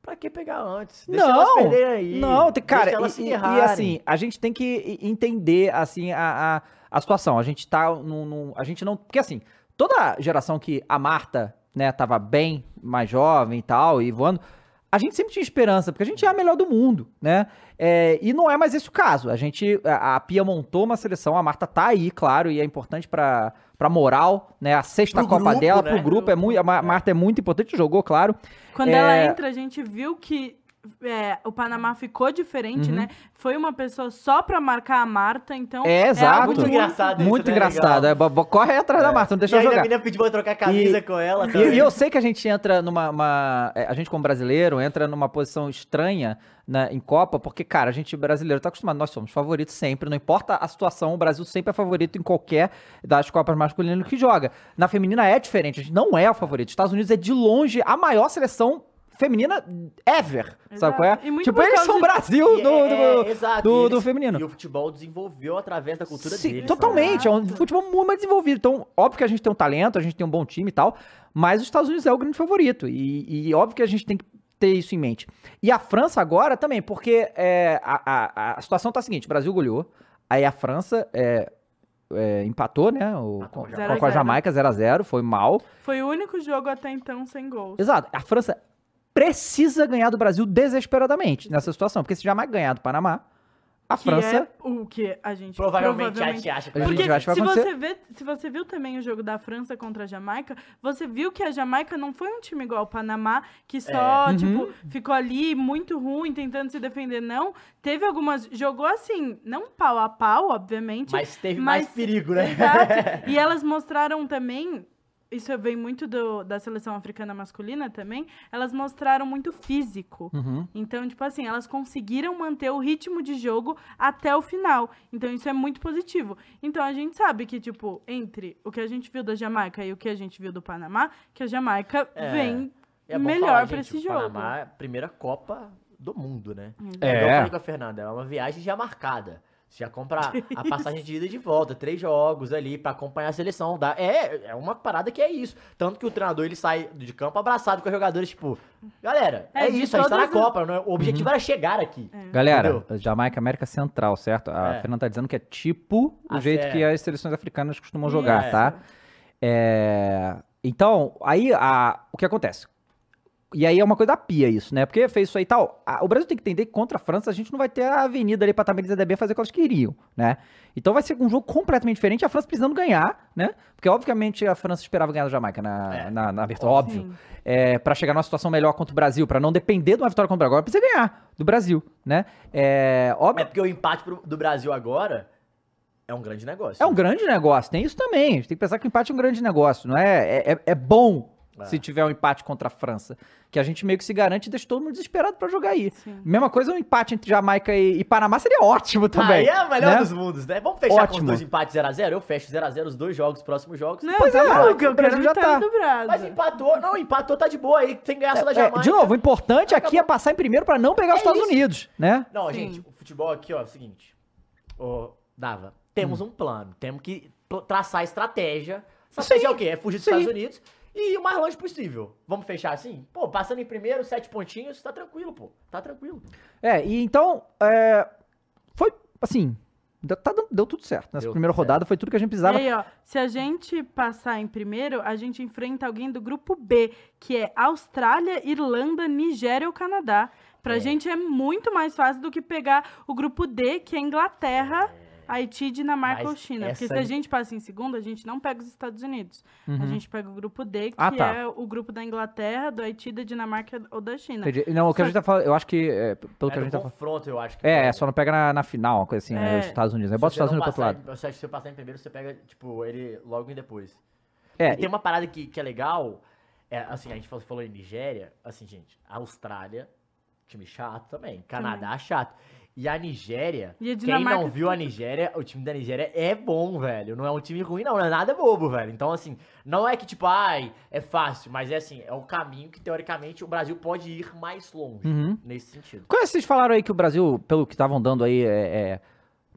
Pra que pegar antes? Deixa não, elas perderem aí. não, tem, cara, Deixa elas e, se e- assim, a gente tem que entender, assim, a, a, a situação. A gente tá num, num- A gente não. Porque assim, toda geração que a Marta, né, tava bem mais jovem e tal, e voando, a gente sempre tinha esperança, porque a gente é a melhor do mundo, né? É, e não é mais esse o caso. A gente. A, a Pia montou uma seleção, a Marta tá aí, claro, e é importante pra. Pra moral, né? A sexta Pro Copa grupo, dela, né? pro grupo, é muito. A Ma- Marta é muito importante, jogou, claro. Quando É. ela entra, a gente viu que é, o Panamá ficou diferente, Uhum. né? Foi uma pessoa só pra marcar a Marta, então. É, exato. algo Muito engraçado isso, Muito né? engraçado. É, corre atrás da Marta, não deixa e eu ainda jogar. a menina pediu pra trocar camisa E- com ela E, e eu sei que a gente entra numa. uma- é, a gente, como brasileiro, entra numa posição estranha na- em Copa, porque, cara, a gente brasileiro tá acostumado, nós somos favoritos sempre, não importa a situação, o Brasil sempre é favorito em qualquer das Copas masculinas que joga. Na feminina é diferente, a gente não é o favorito. Estados Unidos é de longe a maior seleção feminina ever. Sabe Exato. qual é? E muito Tipo, eles são o de- Brasil do, é- do, é, exato, do- e do eles- feminino. E o futebol desenvolveu através da cultura Sim, deles. totalmente. É um futebol muito mais desenvolvido. Então, óbvio que a gente tem um talento, a gente tem um bom time e tal, mas os Estados Unidos é o grande favorito. E, e óbvio que a gente tem que ter isso em mente. E a França agora também, porque é, a, a, a situação tá a seguinte: o Brasil goleou, aí a França é, é, empatou, né? O, Empatou com, com a. Jamaica 0x0, foi mal. Foi o único jogo até então sem gols. Exato. A França precisa ganhar do Brasil desesperadamente nessa situação, porque se Jamaica ganhar do Panamá, a que França. é o que a gente Provavelmente, a gente acha que A vai gente Porque acha que vai se acontecer. você, vê, se você viu também o jogo da França contra a Jamaica, você viu que a Jamaica não foi um time igual ao Panamá, que só, É. Uhum. tipo, ficou ali muito ruim, tentando se defender. Não, teve algumas... Jogou assim, não pau a pau, obviamente. Mas teve mais mas- perigo, né? Exato. E elas mostraram também... Isso vem muito do- da seleção africana masculina também. Elas mostraram muito físico. Uhum. Então, tipo assim, elas conseguiram manter o ritmo de jogo até o final. Então, isso é muito positivo. Então, a gente sabe que, tipo, entre o que a gente viu da Jamaica e o que a gente viu do Panamá, que a Jamaica É. vem É melhor gente, esse o jogo. Panamá é a primeira Copa do mundo, né? É. É. igual eu falei com a Fernanda, é uma viagem já marcada. Você já compra a passagem de ida e de volta, três jogos ali pra acompanhar a seleção. Dá, é, é uma parada que é isso. Tanto que o treinador ele sai de campo abraçado com os jogadores, tipo, galera, é, É, isso, a gente tá na Copa. não é- O objetivo era chegar aqui. Galera, Entendeu? Jamaica América Central, certo? A É. Fernanda tá dizendo que é tipo o Ah, jeito é. que as seleções africanas costumam jogar, É. tá? É, Então, aí a... o que acontece? E aí é uma coisa da pia isso, né? Porque fez isso aí e tal. A- O Brasil tem que entender que contra a França a gente não vai ter a avenida ali pra Tamires e DB fazer o que elas queriam, né? Então vai ser um jogo completamente diferente, a França precisando ganhar, né? Porque obviamente a França esperava ganhar da Jamaica na, É. na, na abertura, óbvio. Sim. É, para chegar numa situação melhor contra o Brasil, pra não depender de uma vitória contra o Brasil. Agora precisa ganhar do Brasil, né? É, É óbvio, porque o empate pro- do Brasil agora é um grande negócio. é um grande negócio, tem isso também. A gente tem que pensar que o empate é um grande negócio, não é? É, é- é bom É. se tiver um empate contra a França. Que a gente meio que se garante e deixa todo mundo desesperado pra jogar aí. Sim. Mesma coisa, um empate entre Jamaica e, e Panamá seria ótimo também. Aí é o melhor né? dos mundos, né? Vamos fechar com Ótimo. os dois empates 0x0? Eu fecho 0x0 os dois jogos, próximos jogos. Não, Pois tá é, eu o Brasil quero já tá. Mas empatou. Não, empatou, tá de boa aí. Tem que ganhar só da É, Jamaica. de novo, o importante aqui é Acabou. passar em primeiro pra não pegar os É Estados isso. Unidos, né? Não, Sim. gente, o futebol aqui, ó, é o seguinte. Ô, Dava, Hum. temos um plano. Temos que traçar estratégia. Estratégia é o quê? É fugir dos sim. Estados Unidos e ir o mais longe possível. Vamos fechar assim? Pô, passando em primeiro, sete pontinhos, tá tranquilo, pô. Tá tranquilo. É, e então, é, foi assim, deu, tá deu tudo certo. Nessa Deu primeira certo. rodada foi tudo que a gente E precisava. aí, ó, se a gente passar em primeiro, a gente enfrenta alguém do grupo B, que é Austrália, Irlanda, Nigéria ou Canadá. Pra É. gente é muito mais fácil do que pegar o grupo D, que é Inglaterra, Haiti, Dinamarca Mas ou China. Porque se a gente passa em segundo, a gente não pega os Estados Unidos. A Uhum. gente pega o grupo D, que Ah, tá. é o grupo da Inglaterra, do Haiti, da Dinamarca ou da China. Entendi. Não, o que a gente tá falando, eu acho que, é, pelo que é a no gente tá falando. confronto, eu acho que. É, é, só não pega na, na final, uma coisa assim, né? É. Os Estados Unidos. Aí Se bota os Estados Unidos pro outro lado. que se você passar em primeiro, você pega, tipo, ele logo em depois. É, E tem uma parada que, que é legal, é, assim, a gente falou, falou em Nigéria, assim, gente, a Austrália, time chato também, Canadá chato. E a Nigéria, E a quem não viu a Nigéria, o time da Nigéria é bom, velho. Não é um time ruim, não, não é nada bobo, velho. Então, assim, não é que, tipo, ai, é fácil, mas é assim, é o caminho que, teoricamente, o Brasil pode ir mais longe, Uhum. nesse sentido. Quando vocês falaram aí que o Brasil, pelo que estavam dando aí, é, é-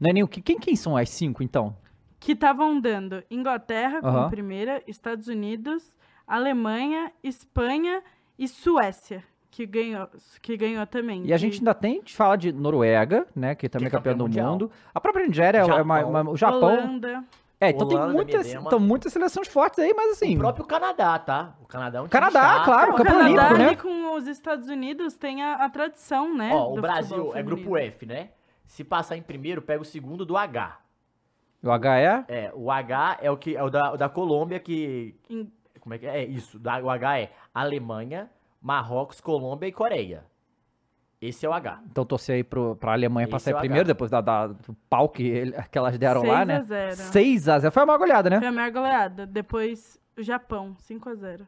não é nem o que. Quem, quem são as cinco, então? Que estavam dando Inglaterra como Aham. primeira, Estados Unidos, Alemanha, Espanha e Suécia, que ganhou, que ganhou também. E a que- gente ainda tem de falar de Noruega, né? Que também é Que é campeã campeão do mundial. mundo. A própria Nigéria é uma, Japão. uma- o Japão. Holanda. É, então Holanda, tem muitas, então, muitas seleções fortes aí, mas assim. O próprio Canadá, tá? O Canadá é um time Canadá, chato. claro, o campeão Canadá olímpico, né? ali com os Estados Unidos tem a, a tradição, né? Ó, o Brasil é grupo. F, né? Se passar em primeiro, pega o segundo do H. O H é. É, o H é o que é o da, o da Colômbia que Em- como é que é? É isso, da- o H é Alemanha, Marrocos, Colômbia e Coreia. Esse é o H. Então torcer aí pro, pra Alemanha Esse passar é primeiro, H. depois da, da- do pau que, ele- que elas deram lá, 6 né? a 0. 6x0. Foi uma goleada, né? Foi a maior goleada. Depois, o Japão, 5x0.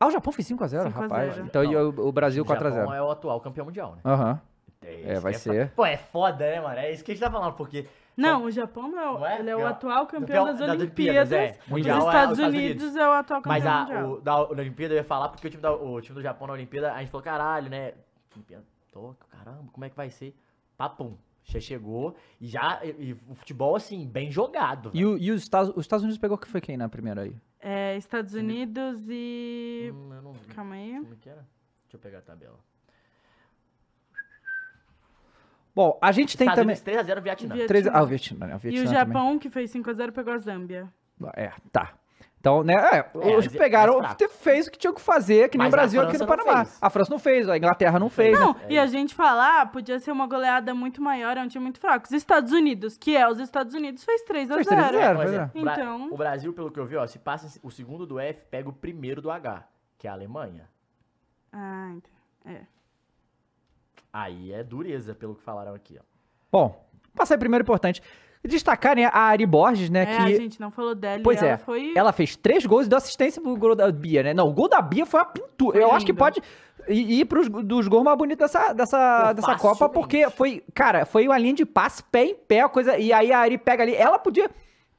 Ah, o Japão fez 5x0, 5 a rapaz. 0. Então e o, o Brasil O Japão 4x0. é o atual campeão mundial, né? Aham. É, vai isso que ser. Pô, é foda, né, mano? É isso que a gente tá falando, porque. Não, o Japão não é, o- Não é? ele é o É atual campeão campeão das das Olimpíadas. Olimpíadas, é. Mundial os é Estados os Estados Unidos, Unidos. é o atual campeão Mas a, mundial. o, da Olimpíada eu ia falar porque o time, da, o time do Japão na Olimpíada, a gente falou, caralho, né? Olimpíada, Tóquio, caramba, como é que vai ser? Papum. Já chegou e já. E, e o futebol, assim, bem jogado. E, o- e os, Estados, os Estados Unidos pegou que foi quem na primeira aí? É, Estados Unidos e... Hum, eu não vi. Calma aí. Como é que era? Deixa eu pegar a tabela. Bom, a gente tem Estados também. Unidos 3x0 Vietnã. Vietnã. Três, ah, o Vietnã, né? O E Vietnã o também. Japão, que fez 5x0, pegou a Zâmbia. É, tá. Então, né, é, os mas que é- pegaram, fraco. fez o que tinha que fazer, que nem o Mas a Brasil aqui no Panamá. A França não fez, a Inglaterra não fez. Não, né? e a gente falar, podia ser uma goleada muito maior, é um time muito fraco. Os Estados Unidos, que é os Estados Unidos, fez 3x0. Fez 3 a 0. Pois pois é. é. O Bra- Então- O Brasil, pelo que eu vi, ó, se passa o segundo do F, pega o primeiro do H, que é a Alemanha. Ah, ent- é. Aí é dureza, pelo que falaram aqui, ó. Bom, passar aí primeiro importante. Destacar, né, a Ari Borges, né, É, a que... gente não falou dela e Pois ela é, foi... ela fez três gols e deu assistência pro gol da Bia, né? Não, o gol da Bia foi uma pintura. Foi Eu acho que lindo. pode ir pros dos gols mais bonitos dessa, dessa, Pô, dessa Copa, porque foi, cara, foi uma linha de passe, pé em pé, a coisa. E aí a Ari pega ali. Ela podia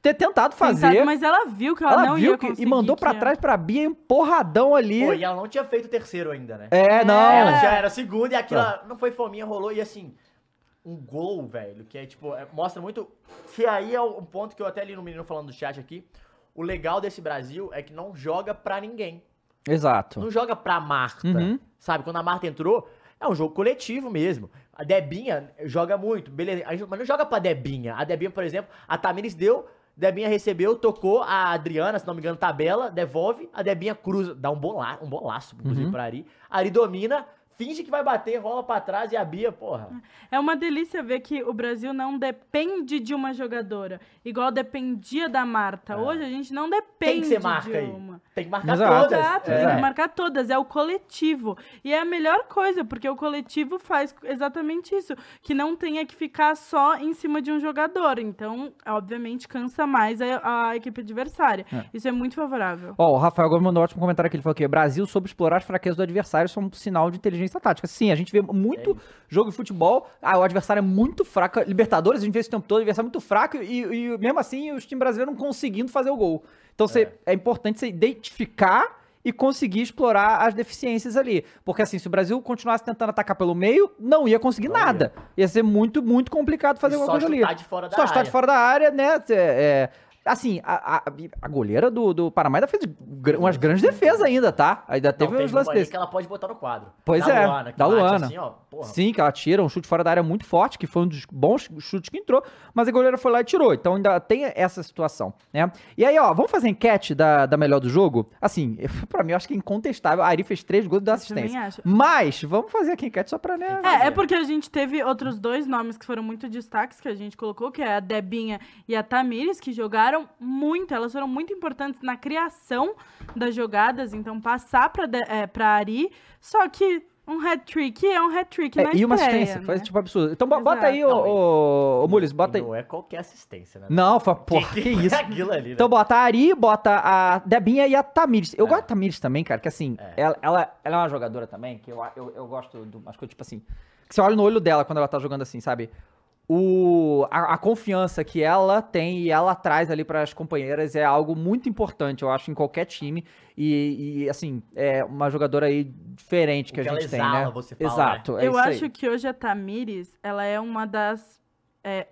ter tentado fazer. Tentado, mas ela viu que ela, ela não viu ia que, conseguir. e mandou pra que- trás pra Bia, empurradão ali. Pô, e ela não tinha feito o terceiro ainda, né? É, não. Ela já era segunda e aquilo Tá. não foi fominha, rolou e assim, um gol, velho, que é tipo, é- mostra muito. Que aí é um ponto que eu até li no menino falando do chat aqui. O legal desse Brasil é que não joga pra ninguém. Exato. Não joga pra Marta. Uhum. Sabe? Quando a Marta entrou, é um jogo coletivo mesmo. A Debinha joga muito, beleza. Mas não joga pra Debinha. A Debinha, por exemplo, a Tamires deu, Debinha recebeu, tocou, a Adriana, se não me engano, tabela, devolve, a Debinha cruza, dá um, bola, um bolaço, inclusive, Uhum. pra Ari. Ari domina, finge que vai bater, rola pra trás e a Bia, porra. É uma delícia ver que o Brasil não depende de uma jogadora, igual dependia da Marta. É. Hoje a gente não depende Quem que marca de aí? uma. Tem que marcar Exato. todas. Exato, É. tem que marcar todas, é o coletivo. E é a melhor coisa, porque o coletivo faz exatamente isso, que não tenha que ficar só em cima de um jogador. Então, obviamente, cansa mais a, a equipe adversária. É. Isso é muito favorável. Ó, o Rafael Gomes mandou um ótimo comentário aqui. Ele falou que Brasil soube explorar as fraquezas do adversário, isso é um sinal de inteligência tática. Sim, a gente vê muito jogo de futebol. Ah, o adversário é muito fraco. Libertadores, a gente vê esse tempo todo, o adversário é muito fraco e, e mesmo assim os times brasileiros não conseguindo fazer o gol. Então você- é. importante você identificar e conseguir explorar as deficiências ali. Porque assim, se o Brasil continuasse tentando atacar pelo meio, não ia conseguir Não ia. nada. Ia. ser muito, muito complicado fazer E alguma só coisa ali. chutar de fora da Só chutar área. de fora da área, né? É, é, assim, a, a, a goleira do, do ainda fez gr- umas grandes defesas ainda, tá? Ainda Não, teve uns uma lances desses. que ela pode botar no quadro. Pois da é, Luana, que da Luana. Assim, ó, porra. Sim, que ela tira um chute fora da área muito forte, que foi um dos bons chutes que entrou, mas a goleira foi lá e tirou. Então ainda tem essa situação, né? E aí, ó, vamos fazer enquete da, da melhor do jogo? Assim, pra mim, eu acho que é incontestável. A Ari fez três gols e também assistência. acho. Mas, vamos fazer aqui a enquete só pra, né? É, é porque a gente teve outros dois nomes que foram muito destaques que a gente colocou, que é a Debinha e a Tamires, que jogaram muito, elas foram muito importantes na criação das jogadas, então passar pra, De- é, pra Ari, só que um hat-trick é um hat-trick É, na e uma assistência, né? foi tipo absurdo. Então bo- bota aí, ô, Exato. ô, ô Mules, bota aí. Não é qualquer assistência, né? Não, foi, porra, que, foi isso. aquilo ali, né? Então bota a Ari, bota a Debinha e a Tamires. Eu É. gosto da Tamires também, cara, que assim, É. ela, ela, ela é uma jogadora também, que eu, eu, eu gosto de umas coisas, tipo assim, que você olha no olho dela quando ela tá jogando assim, sabe? O, a, a confiança que ela tem e ela traz ali para as companheiras é algo muito importante, eu acho, em qualquer time. E, e, assim, é uma jogadora aí diferente que a que ela gente tem, exala, né? você fala, Exato. é Eu isso aí. acho que hoje a Tamires, ela é uma das. É,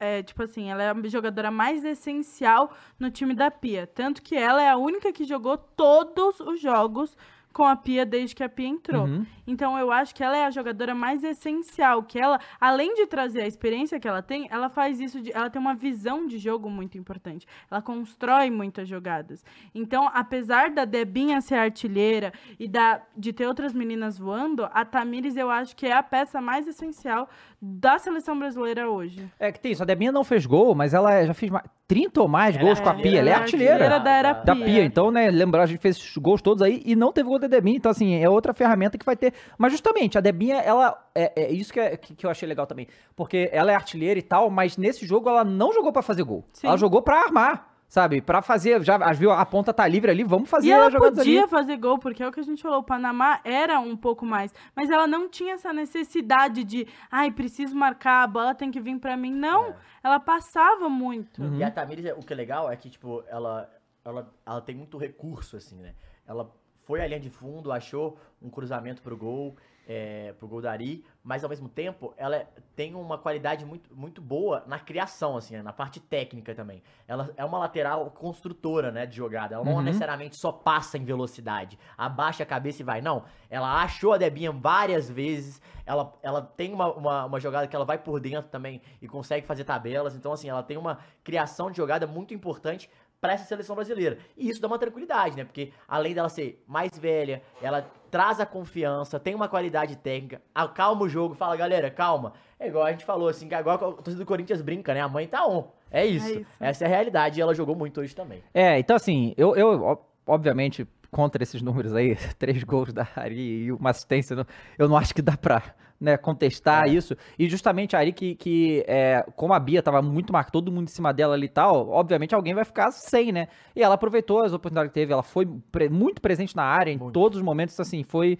é, tipo assim, ela é a jogadora mais essencial no time da Pia. Tanto que ela é a única que jogou todos os jogos com a Pia desde que a Pia entrou. Uhum. Então eu acho que ela é a jogadora mais essencial, que ela, além de trazer a experiência que ela tem, ela faz isso de, ela tem uma visão de jogo muito importante. Ela constrói muitas jogadas. Então, apesar da Debinha ser artilheira e da de ter outras meninas voando, a Tamires eu acho que é a peça mais essencial da seleção brasileira hoje. É que tem isso, a Debinha não fez gol, mas ela já fez mais, 30 ou mais Ela gols é com a Pia. Ela é artilheira artilheira. da era da Pia. Pia. Então, né, lembrar, a gente fez esses gols todos aí e não teve gol da Debinha, então assim, é outra ferramenta que vai ter. Mas justamente, a Debinha, ela. É, é isso que, é- que, que eu achei legal também. Porque ela é artilheira e tal, mas nesse jogo ela não jogou pra fazer gol. Sim. Ela jogou pra armar, sabe? Pra fazer. Já viu, a ponta tá livre ali, vamos fazer E ela podia ali. fazer gol, porque é o que a gente falou, o Panamá era um pouco mais. Mas ela não tinha essa necessidade de, ai, preciso marcar, a bola tem que vir pra mim. Não, É. ela passava muito. Uhum. E a Tamires, o que é legal é que, tipo, ela, ela, ela tem muito recurso, assim, né? Ela foi à linha de fundo, achou um cruzamento pro gol, é, pro gol da Ari, mas ao mesmo tempo ela é- tem uma qualidade muito, muito boa na criação, assim, né? na parte técnica também. Ela é uma lateral construtora, né, de jogada. Ela não Uhum. necessariamente só passa em velocidade, abaixa a cabeça e vai. Não, ela achou a Debinha várias vezes, ela, ela tem uma, uma, uma jogada que ela vai por dentro também e consegue fazer tabelas. Então, assim, ela tem uma criação de jogada muito importante para essa seleção brasileira. E isso dá uma tranquilidade, né? Porque além dela ser mais velha, ela traz a confiança, tem uma qualidade técnica, acalma o jogo, fala, galera, calma. É igual a gente falou, assim, que agora a torcida do Corinthians brinca, né? A mãe tá on. É isso. isso. Essa é a realidade e ela jogou muito hoje também. É, então assim, eu, eu obviamente, contra esses números aí, três gols da Ari e uma assistência, eu não acho que dá pra né, contestar É. isso. E justamente a Ari que, que é, como a Bia tava muito marcada, todo mundo em cima dela ali e tal, obviamente alguém vai ficar sem, né? E ela aproveitou as oportunidades que teve, ela foi pre- muito presente na área em Muito. todos os momentos, assim, foi...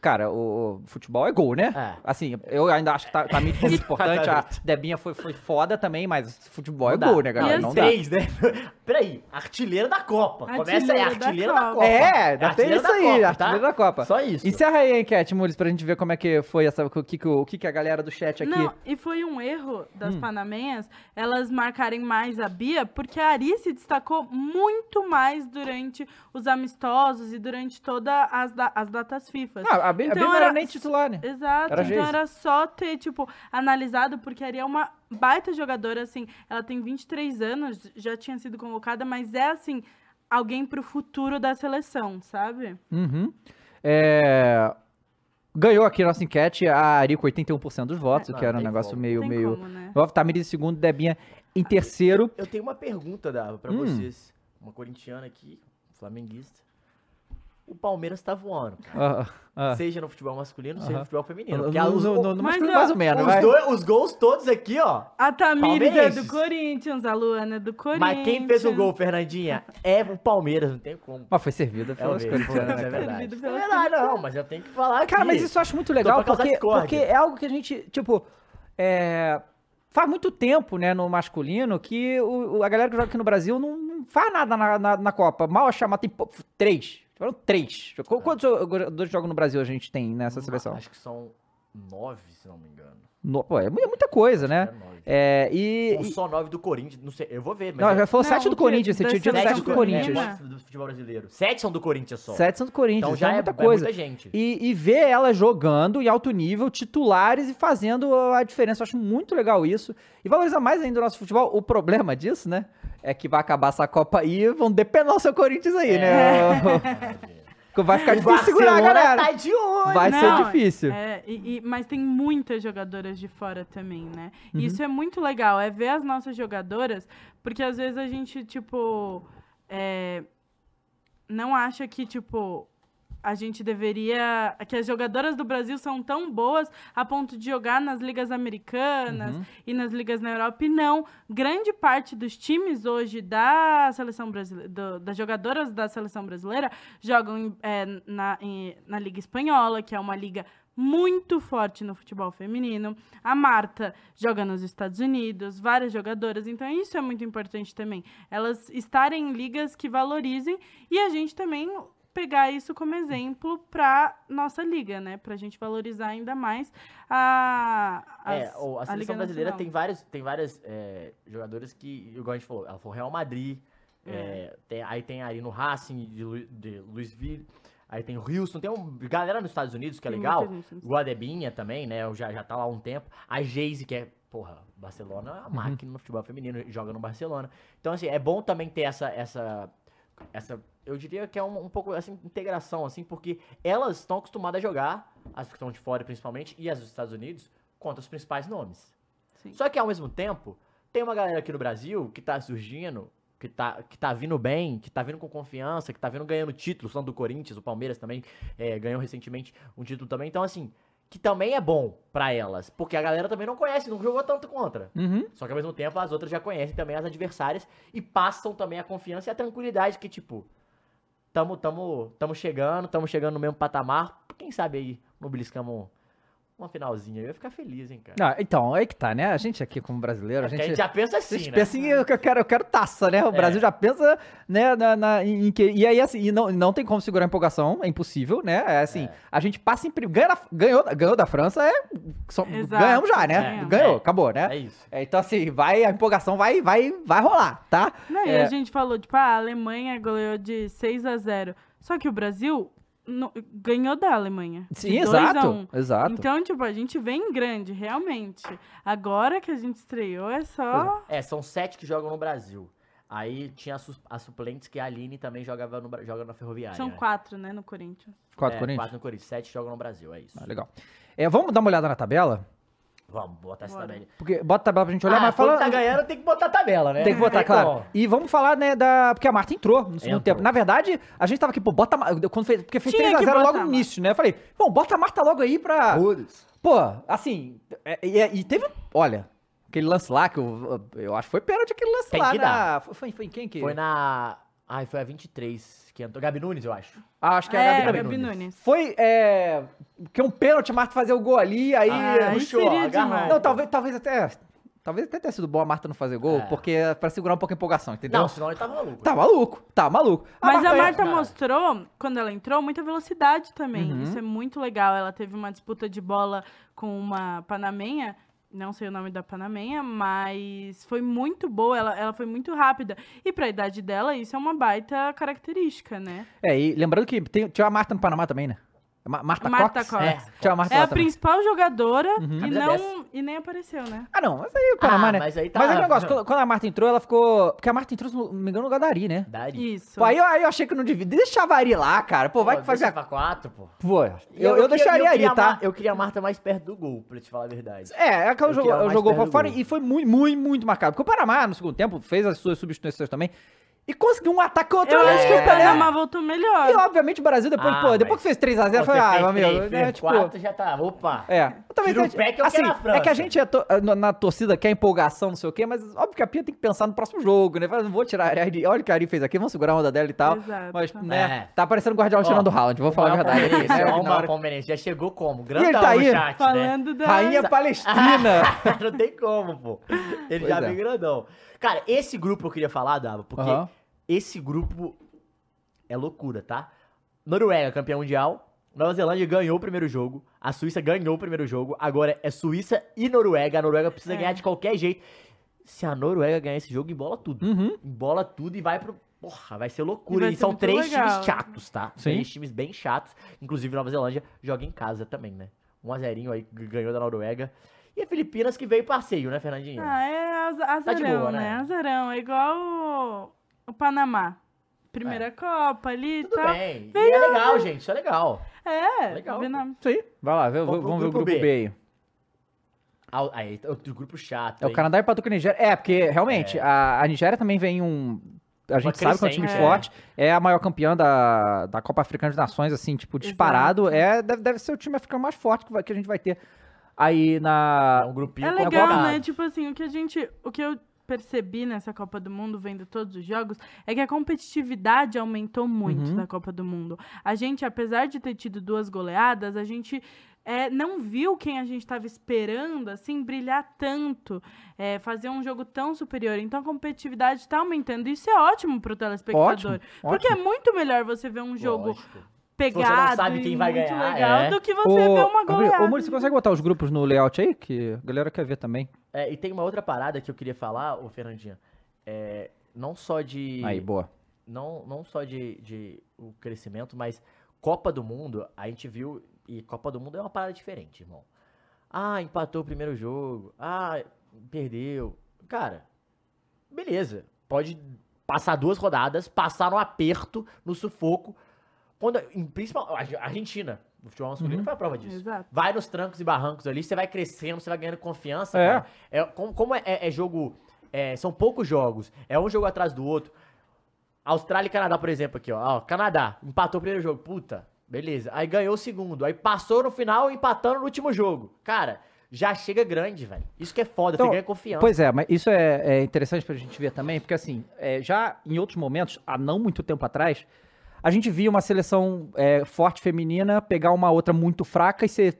Cara, o, o futebol é gol, né? É. Assim, eu ainda acho que tá, tá muito, muito importante, a Exatamente. Debinha foi, foi foda também, mas futebol é Não dá. gol, né, galera? E Não assim, dá. Três, né? Peraí, artilheira da Copa. Começa aí, Artilheira da artilheira da Copa. É, ainda tem artilheira isso da aí, Copa, artilheiro tá? da Copa. Só isso. Encerra aí a enquete, Mules, pra gente ver como é que foi essa, o que, o, que, a galera do chat aqui. Não, e foi um erro das Hum. panamenhas elas marcarem mais a Bia, porque a Ari se destacou muito mais durante os amistosos e durante todas as, da- as datas FIFA. Ah, a Bia, a Bia Então não era era- nem titular, né? Exato, Era então era só ter, tipo, analisado, porque a Ari é uma baita jogadora, assim, ela tem 23 anos, já tinha sido convocada, mas é, assim, alguém pro futuro da seleção, sabe? Uhum. É, Ganhou aqui a nossa enquete a Ari com 81% dos votos, o que era um negócio como. meio. Tem meio... como, né? Ó, Tamires em segundo, Debinha em terceiro. Eu tenho uma pergunta, Dava, pra Hum. vocês. Uma corintiana aqui, flamenguista. O Palmeiras tá voando, cara. Ah, ah. Seja no futebol masculino, seja Aham. no futebol feminino. No, os, no- no- no Mas, masculino, ó, mais ou menos, os, dois- os gols todos aqui, ó. A Tamires é do. Corinthians, a Luana é do Corinthians. Mas quem fez o gol, Fernandinha, é o Palmeiras, não tem como. Mas foi servida É o pelas mesmo, corintianas, é né, verdade. Servido É verdade, não, mas eu tenho que falar aqui. Cara, mas isso eu acho muito legal, porque, porque é algo que a gente, tipo, é, faz muito tempo, né, no masculino, que o, o- a galera que joga aqui no Brasil não, não faz nada na, na, na Copa. Mal a chamar, tem três. Tiveram três. Qu- Quantos jogadores jogam no Brasil a gente tem nessa seleção? Acho que são nove, se não me engano. No- pô, é é muita coisa, né? É nove. É, e... Ou só nove do Corinthians, não sei, eu vou ver, mas não, é já falou Não, sete do Corinthians, você tinha sete do do Corinthians. do futebol brasileiro. Sete são do Corinthians só. Sete são do Corinthians, Então já é é, muita é coisa. muita gente. E, e ver ela jogando em alto nível, titulares e fazendo a diferença. Eu acho muito legal isso. E valoriza mais ainda o nosso futebol. O problema disso, né? É que vai acabar essa Copa aí e vão depenar o seu Corinthians aí, É. né? Vai ficar difícil segurar a galera. tá de olho. Vai ser Não, difícil. É, e- e- mas tem muitas jogadoras de fora também, né? Uhum. E isso é muito legal, é ver as nossas jogadoras, porque às vezes a gente, tipo, é, não acha que, tipo, a gente deveria. que as jogadoras do Brasil são tão boas a ponto de jogar nas ligas americanas Uhum. e nas ligas na Europa. E não. Grande parte dos times hoje da seleção brasileira, das jogadoras da seleção brasileira, jogam é, na, em- na Liga Espanhola, que é uma liga muito forte no futebol feminino. A Marta joga nos Estados Unidos, várias jogadoras. Então, isso é muito importante também. Elas estarem em ligas que valorizem e a gente também pegar isso como exemplo para nossa liga, né? Pra gente valorizar ainda mais a, É, as- o- a Liga seleção brasileira Nacional. tem várias, tem várias é, jogadoras que, igual a gente falou, ela foi Real Madrid, é, tem- aí tem ali no Racing de, Lu- de Louisville, aí tem o Houston, tem um, galera nos Estados Unidos que é Tem legal, o Adebinha também, né, já, já tá lá há um tempo, a Geise, que é, porra, Barcelona Uhum. é uma máquina no futebol feminino, joga no Barcelona, então assim, é bom também ter essa, essa, essa eu diria que é um, um pouco assim, integração, assim, porque elas estão acostumadas a jogar, as que estão de fora principalmente, e as dos Estados Unidos, contra os principais nomes. Sim. Só que ao mesmo tempo, tem uma galera aqui no Brasil que tá surgindo que tá, que tá vindo bem, que tá vindo com confiança, que tá vindo ganhando títulos, tanto do Corinthians, o Palmeiras também é, ganhou recentemente um título também. Então, assim, que também é bom pra elas, porque a galera também não conhece, não jogou tanto contra. Uhum. Só que ao mesmo tempo as outras já conhecem também as adversárias e passam também a confiança e a tranquilidade que, tipo, tamo, tamo, tamo chegando, tamo chegando no mesmo patamar. Quem sabe aí não beliscamos uma finalzinha. Eu ia ficar feliz, hein, cara. Ah, então, aí que tá, né? A gente aqui como brasileiro, a Porque gente... já pensa A assim, gente né? pensa em, eu quero, eu quero taça, né? O Brasil já pensa, né, na, na- em, que... E aí, assim, e não, não tem como segurar a empolgação, é impossível, né? É assim, É. a gente passa em primeiro... Ganha, ganhou, ganhou da França, é... só- ganhamos já, né? ganhamos. Ganhou, É. acabou, né? É isso. É, então, assim, vai, a empolgação vai, vai, vai rolar, tá? Não, e É. a gente falou, tipo, ah, a Alemanha goleou de 6 a 0 Só que o Brasil no- ganhou da Alemanha. Sim, 2 a exato, 1. exato. Então, tipo, a gente vem grande, realmente. Agora que a gente estreou, é só. É, são sete que jogam no Brasil. Aí tinha as, as suplentes que a Aline também jogava no, joga na Ferroviária. São né? quatro, né, no Corinthians. Quatro é, Corinthians? Quatro no Corinthians. Sete jogam no Brasil, é isso. Ah, legal. É, vamos dar uma olhada na tabela? Vamos botar essa tabela. Porque bota a tabela pra gente olhar, ah, mas quando fala... tá ganhando tem que botar a tabela, né? Tem que botar, claro. como. E vamos falar, né, da. Porque a Marta entrou no segundo Entrou. tempo. Na verdade, a gente tava aqui, pô, bota a Marta. Quando fez, porque fez Tinha 3x0 que logo no início, né? Eu falei, bom, bota a Marta logo aí pra. Pô, assim. é- E, e teve. Olha, aquele lance lá que eu, eu acho que foi pênalti aquele lance Tem lá. que na- dar. Foi, foi, foi em quem que. Foi na. Ai, foi a 23 que entrou. Gabi Nunes, eu acho. Ah, acho que é, É, a Gabi, Gabi Nunes. Nunes. Foi. É, que um pênalti, a Marta fazer o gol ali, aí. Ah, puxou, seria agarrou. demais. não, talvez, talvez até. Talvez até tenha sido bom a Marta não fazer gol, É. porque é pra segurar um pouco a empolgação, entendeu? Não, senão ele tá maluco. Tá maluco, tá maluco. Mas a é- Marta mostrou, quando ela entrou, muita velocidade também. Uhum. Isso é muito legal. Ela teve uma disputa de bola com uma panamenha. Não sei o nome da panamenha, mas foi muito boa. Ela, ela foi muito rápida. E pra idade dela, isso é uma baita característica, né? É, e lembrando que tem, tinha a Marta no Panamá também, né? Ma- Marta, Marta Cox. Cox. É, tinha a Marta É a principal jogadora Uhum. e, não, 10. e nem apareceu, né? Ah, não, mas aí o Panamá, Ah, né? mas aí tá- Mas é que negócio, quando, quando a Marta entrou, ela ficou... Porque a Marta entrou, se não me engano, no lugar da Ari, né? Dari. Isso. Pô, aí, eu- aí eu achei que não devia. Deixava a Ari lá, cara. Pô, vai Pô, que fazer... deixa pra quatro, pô. Pô, eu, eu, deixaria eu a queria Ari, tá? Eu queria a Marta mais perto do gol, pra te falar a verdade. É, é que ela Eu jogou, jogou pra fora gol. e foi muito, muito, muito marcado. Porque o Panamá, no segundo tempo, fez as suas substituições também e conseguiu um ataque outro Eu ali, acho que né? o Panamá voltou melhor. E obviamente o Brasil depois, Ah, pô, depois que fez 3x0, foi, ah, meu amigo, né, tipo... quatro, já tá. Opa. É. Talvez Tira o pé que eu assim, quero na é que a gente é to- na, na torcida quer empolgação, não sei o quê, mas óbvio que a Pia tem que pensar no próximo jogo, né? Fala, Não vou tirar a Ari, olha o que a Ari fez aqui, vamos segurar a onda dela e tal. Exato. Mas, né, É. tá parecendo o Guardiola tirando o round, vou falar a verdade né? o Na maior hora- palmeirense. Já chegou como? ele Grandão tá aí, no chat, né? Falando da. Rainha Palestina. Não tem como, pô. Ele Pois já é. vem grandão. Cara, esse grupo eu queria falar, Dava, porque. Esse grupo é loucura, tá? Noruega, campeão mundial. Nova Zelândia ganhou o primeiro jogo. A Suíça ganhou o primeiro jogo. Agora é Suíça e Noruega. A Noruega precisa É. ganhar de qualquer jeito. Se a Noruega ganhar esse jogo, embola tudo. Uhum. Embola tudo e vai pro. Porra, vai ser loucura. vai E, ser são três legal. times chatos, tá? Sim. Três times bem chatos. Inclusive, Nova Zelândia joga em casa também, né? 1x0 aí, g- ganhou da Noruega. E a Filipinas que veio passeio, né, Fernandinho? Ah, é az- azarão, de boa, né? né? Azarão. É igual o, Panamá. Primeira Copa ali e Tudo tal. bem. E é legal, gente. Isso é legal. É, Legal, Vietnã. Sim, vai lá, vê- Vamos vamos ver o grupo grupo B, B. aí. Ah, Aí, outro grupo chato. É o? Canadá empatou com a Nigéria. É, porque realmente, a, a Nigéria também vem um. A gente sabe que é um time é. forte. É a maior campeã da, da Copa Africana de Nações, assim, tipo, disparado. É, deve, deve ser o time africano mais forte que, vai- que a gente vai ter aí É na. um grupinho É legal, né? Tipo assim, o que a gente. O que eu percebi nessa Copa do Mundo, vendo todos os jogos, é que a competitividade aumentou muito Uhum. da Copa do Mundo. A gente, apesar de ter tido duas goleadas, a gente. é, não viu quem a gente estava esperando, assim, brilhar tanto, é, fazer um jogo tão superior. Então a competitividade está aumentando. Isso é ótimo pro telespectador. Ótimo, Porque é muito melhor você ver um jogo Lógico. Pegado sabe e quem vai muito ganhar, legal é. do que você ver uma goleada. Ô, Maurício, você consegue botar os grupos no layout aí? Que a galera quer ver também. É, e tem uma outra parada que eu queria falar, ô Fernandinha. É, não só de. Aí, boa. não, não só de, de o crescimento, mas Copa do Mundo, a gente viu, e Copa do Mundo é uma parada diferente, irmão. Ah, empatou o primeiro jogo. Ah, perdeu. Cara, beleza. Pode passar duas rodadas, passar no aperto, no sufoco. Quando, em, principal, a Arge- Argentina, o futebol masculino Uhum. foi a prova disso. Exato. Vai nos trancos e barrancos ali, você vai crescendo, você vai ganhando confiança. É. cara. É, como como é, é- é jogo é, são poucos jogos, é um jogo atrás do outro. Austrália e Canadá, por exemplo, aqui, ó. ó. Canadá, empatou o primeiro jogo. Puta, beleza. Aí ganhou o segundo. Aí passou no final, empatando no último jogo. Cara, já chega grande, velho. Isso que é foda, Então, você ganha confiança. Pois é, mas isso é, é interessante pra gente ver também, porque assim, é, já em outros momentos, há não muito tempo atrás, a gente via uma seleção é, forte feminina pegar uma outra muito fraca e ser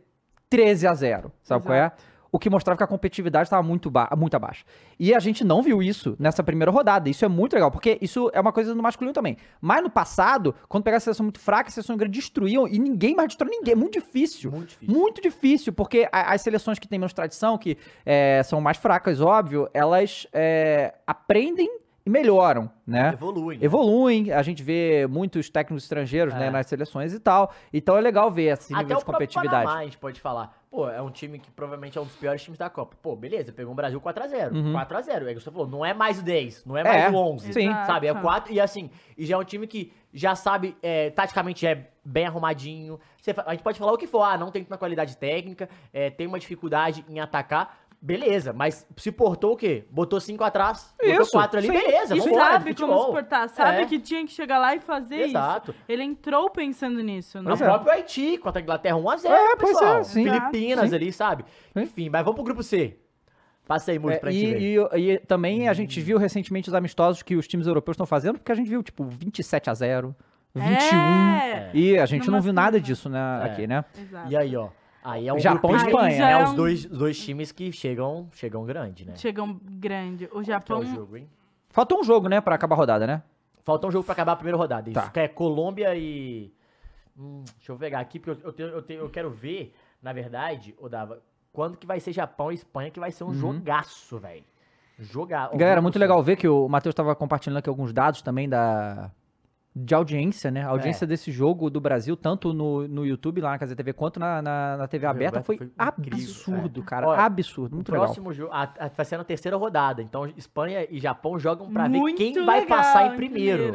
13 a 0, sabe qual é? O que mostrava que a competitividade estava muito, ba- muito abaixo. E a gente não viu isso nessa primeira rodada. Isso é muito legal, porque isso é uma coisa no masculino também. Mas no passado, quando pegava a seleção muito fraca, a seleção grande destruíam e ninguém mais destrói ninguém. É muito difícil. Muito difícil. Muito difícil, porque a- as seleções que têm menos tradição, que é, são mais fracas, óbvio, elas é, aprendem e melhoram, né? Evolui. né? Evoluem, a gente vê muitos técnicos estrangeiros né, É. nas seleções e tal. Então é legal ver esse Até nível o de competitividade. Panamá, a gente pode falar. Pô, é um time que provavelmente é um dos piores times da Copa. Pô, beleza, pegou um Brasil 4x0. Uhum. 4x0. É o que você falou, não é mais o 10, não é mais É, o 11. sim. Sabe, é Exato. 4 e assim, e já é um time que já sabe, é, taticamente é bem arrumadinho. Você a gente pode falar o que for, ah, não tem uma qualidade técnica, é, tem uma dificuldade em atacar. Beleza, mas se portou o quê? Botou 5 atrás, botou Isso, 4 ali, sim. beleza, E vambora, sabe como se portar, sabe É. que tinha que chegar lá e fazer Exato. isso. Ele entrou pensando nisso, né? No Pois é. próprio Haiti, contra a Inglaterra 1x0, É, é, pessoal. sim. Filipinas Sim. ali, sabe? Sim. Enfim, mas vamos pro grupo C. Passa aí, Mude, É, pra gente ver. e, e- e também a gente viu recentemente os amistosos que os times europeus estão fazendo, porque a gente viu, tipo, 27 a 0 21. É. E a gente No não viu nada disso né, É. aqui, né? Exato. E aí, ó. Aí é um Japão e Espanha. É, é os um- dois, os dois times que chegam, chegam grande, né? Chegam grande. O Que é Japão. o jogo, hein? Faltou um jogo, né, pra acabar a rodada, né? Falta um jogo pra acabar a primeira rodada. Isso Tá. que é Colômbia e. Hum, deixa eu pegar aqui, porque eu, eu, tenho- eu, tenho- eu quero ver, na verdade, ô Dava, quando que vai ser Japão e Espanha, que vai ser um Uhum. jogaço, velho. Jogar. Galera, muito legal ver que o Matheus estava compartilhando aqui alguns dados também da de audiência, né? A audiência É. desse jogo do Brasil, tanto no, no YouTube, lá na Casa TV, quanto na, na, na TV aberta, aberta foi, foi incrível, absurdo, é. cara. Olha, absurdo, muito o legal. próximo jogo a- a- vai ser na terceira rodada. Então, Espanha e Japão jogam pra muito ver quem vai legal passar em primeiro.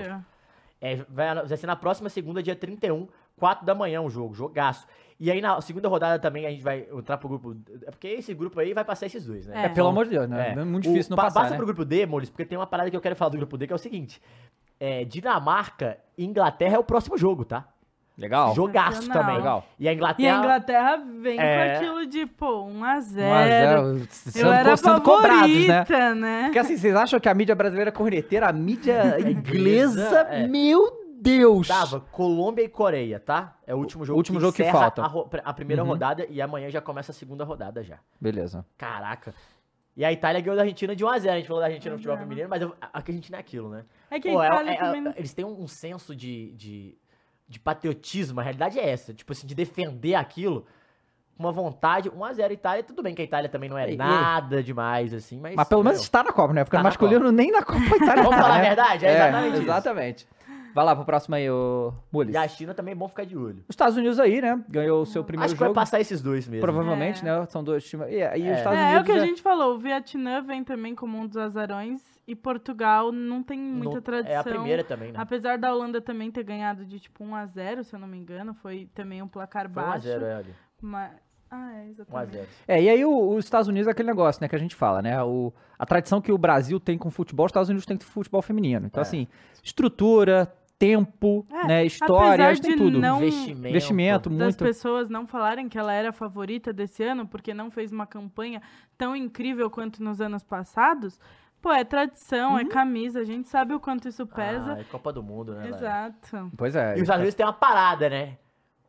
É, vai, vai ser na próxima segunda, dia 31, 4 da manhã o jogo, jogaço. E aí na segunda rodada também a gente vai entrar pro grupo. É porque esse grupo aí vai passar esses dois, né? É, pelo amor de Deus, né? É, muito difícil O- não pa- passar, Passa né? pro grupo D, Molis, porque tem uma parada que eu quero falar do grupo D, que é o seguinte. É, Dinamarca e Inglaterra é o próximo jogo, tá? Legal. Jogaço Sensacional. também. Legal. E a E Inglaterra. a Inglaterra vem É. com aquilo de, pô, 1 a 0 1 a 0, sendo, Eu era sendo cobrados, né? favorita, né? Porque assim, vocês acham que a mídia brasileira é corneteira? A mídia inglesa, é. meu Deus! Tava Colômbia e Coreia, tá? É o último jogo último jogo que falta. A, a primeira Uhum. rodada e amanhã já começa a segunda rodada já. Beleza. Caraca. E a Itália ganhou da Argentina de 1x0. A gente falou da Argentina no futebol feminino, mas eu- a, a Argentina é aquilo, né? É que a Pô, é- Itália é- também não... Eles têm um, um senso de, de, de patriotismo. A realidade é essa. Tipo assim, de defender aquilo com uma vontade. 1x0 Itália. Tudo bem que a Itália também não é E- e- nada demais, assim, mas... Mas pelo menos está na Copa, né? Porque Tá no na masculino nem na Copa a Itália Vamos tá, falar a né? verdade? É exatamente isso. Vai lá pro próximo aí, ô Mules. E a China também é bom ficar de olho. Os Estados Unidos aí, né? Ganhou o seu primeiro Acho que vai jogo. passar esses dois mesmo. Provavelmente, É. né? São dois times. E, e É. os Estados É, é o Unidos. que a é- gente falou. O Vietnã vem também como um dos azarões e Portugal não tem muita Não- tradição. É a primeira também, né? Apesar da Holanda também ter ganhado de tipo 1 a 0 se eu não me engano, foi também um placar Foi baixo. 1x0, é ali. Mas... Ah, é, exatamente. 1x0. É, e aí o- os Estados Unidos é aquele negócio, né, que a gente fala, né? O, a tradição que o Brasil tem com futebol, os Estados Unidos tem com futebol feminino. Então, É. assim, estrutura, tempo, É, né? História, de tudo. não- Investimento. Investimento, Das muito. pessoas não falarem que ela era a favorita desse ano porque não fez uma campanha tão incrível quanto nos anos passados. Pô, é tradição, Uhum. é camisa, a gente sabe o quanto isso pesa. Ah, é Copa do Mundo, né? velho? Exato. Pois é. E os Estados Unidos tem uma parada, né?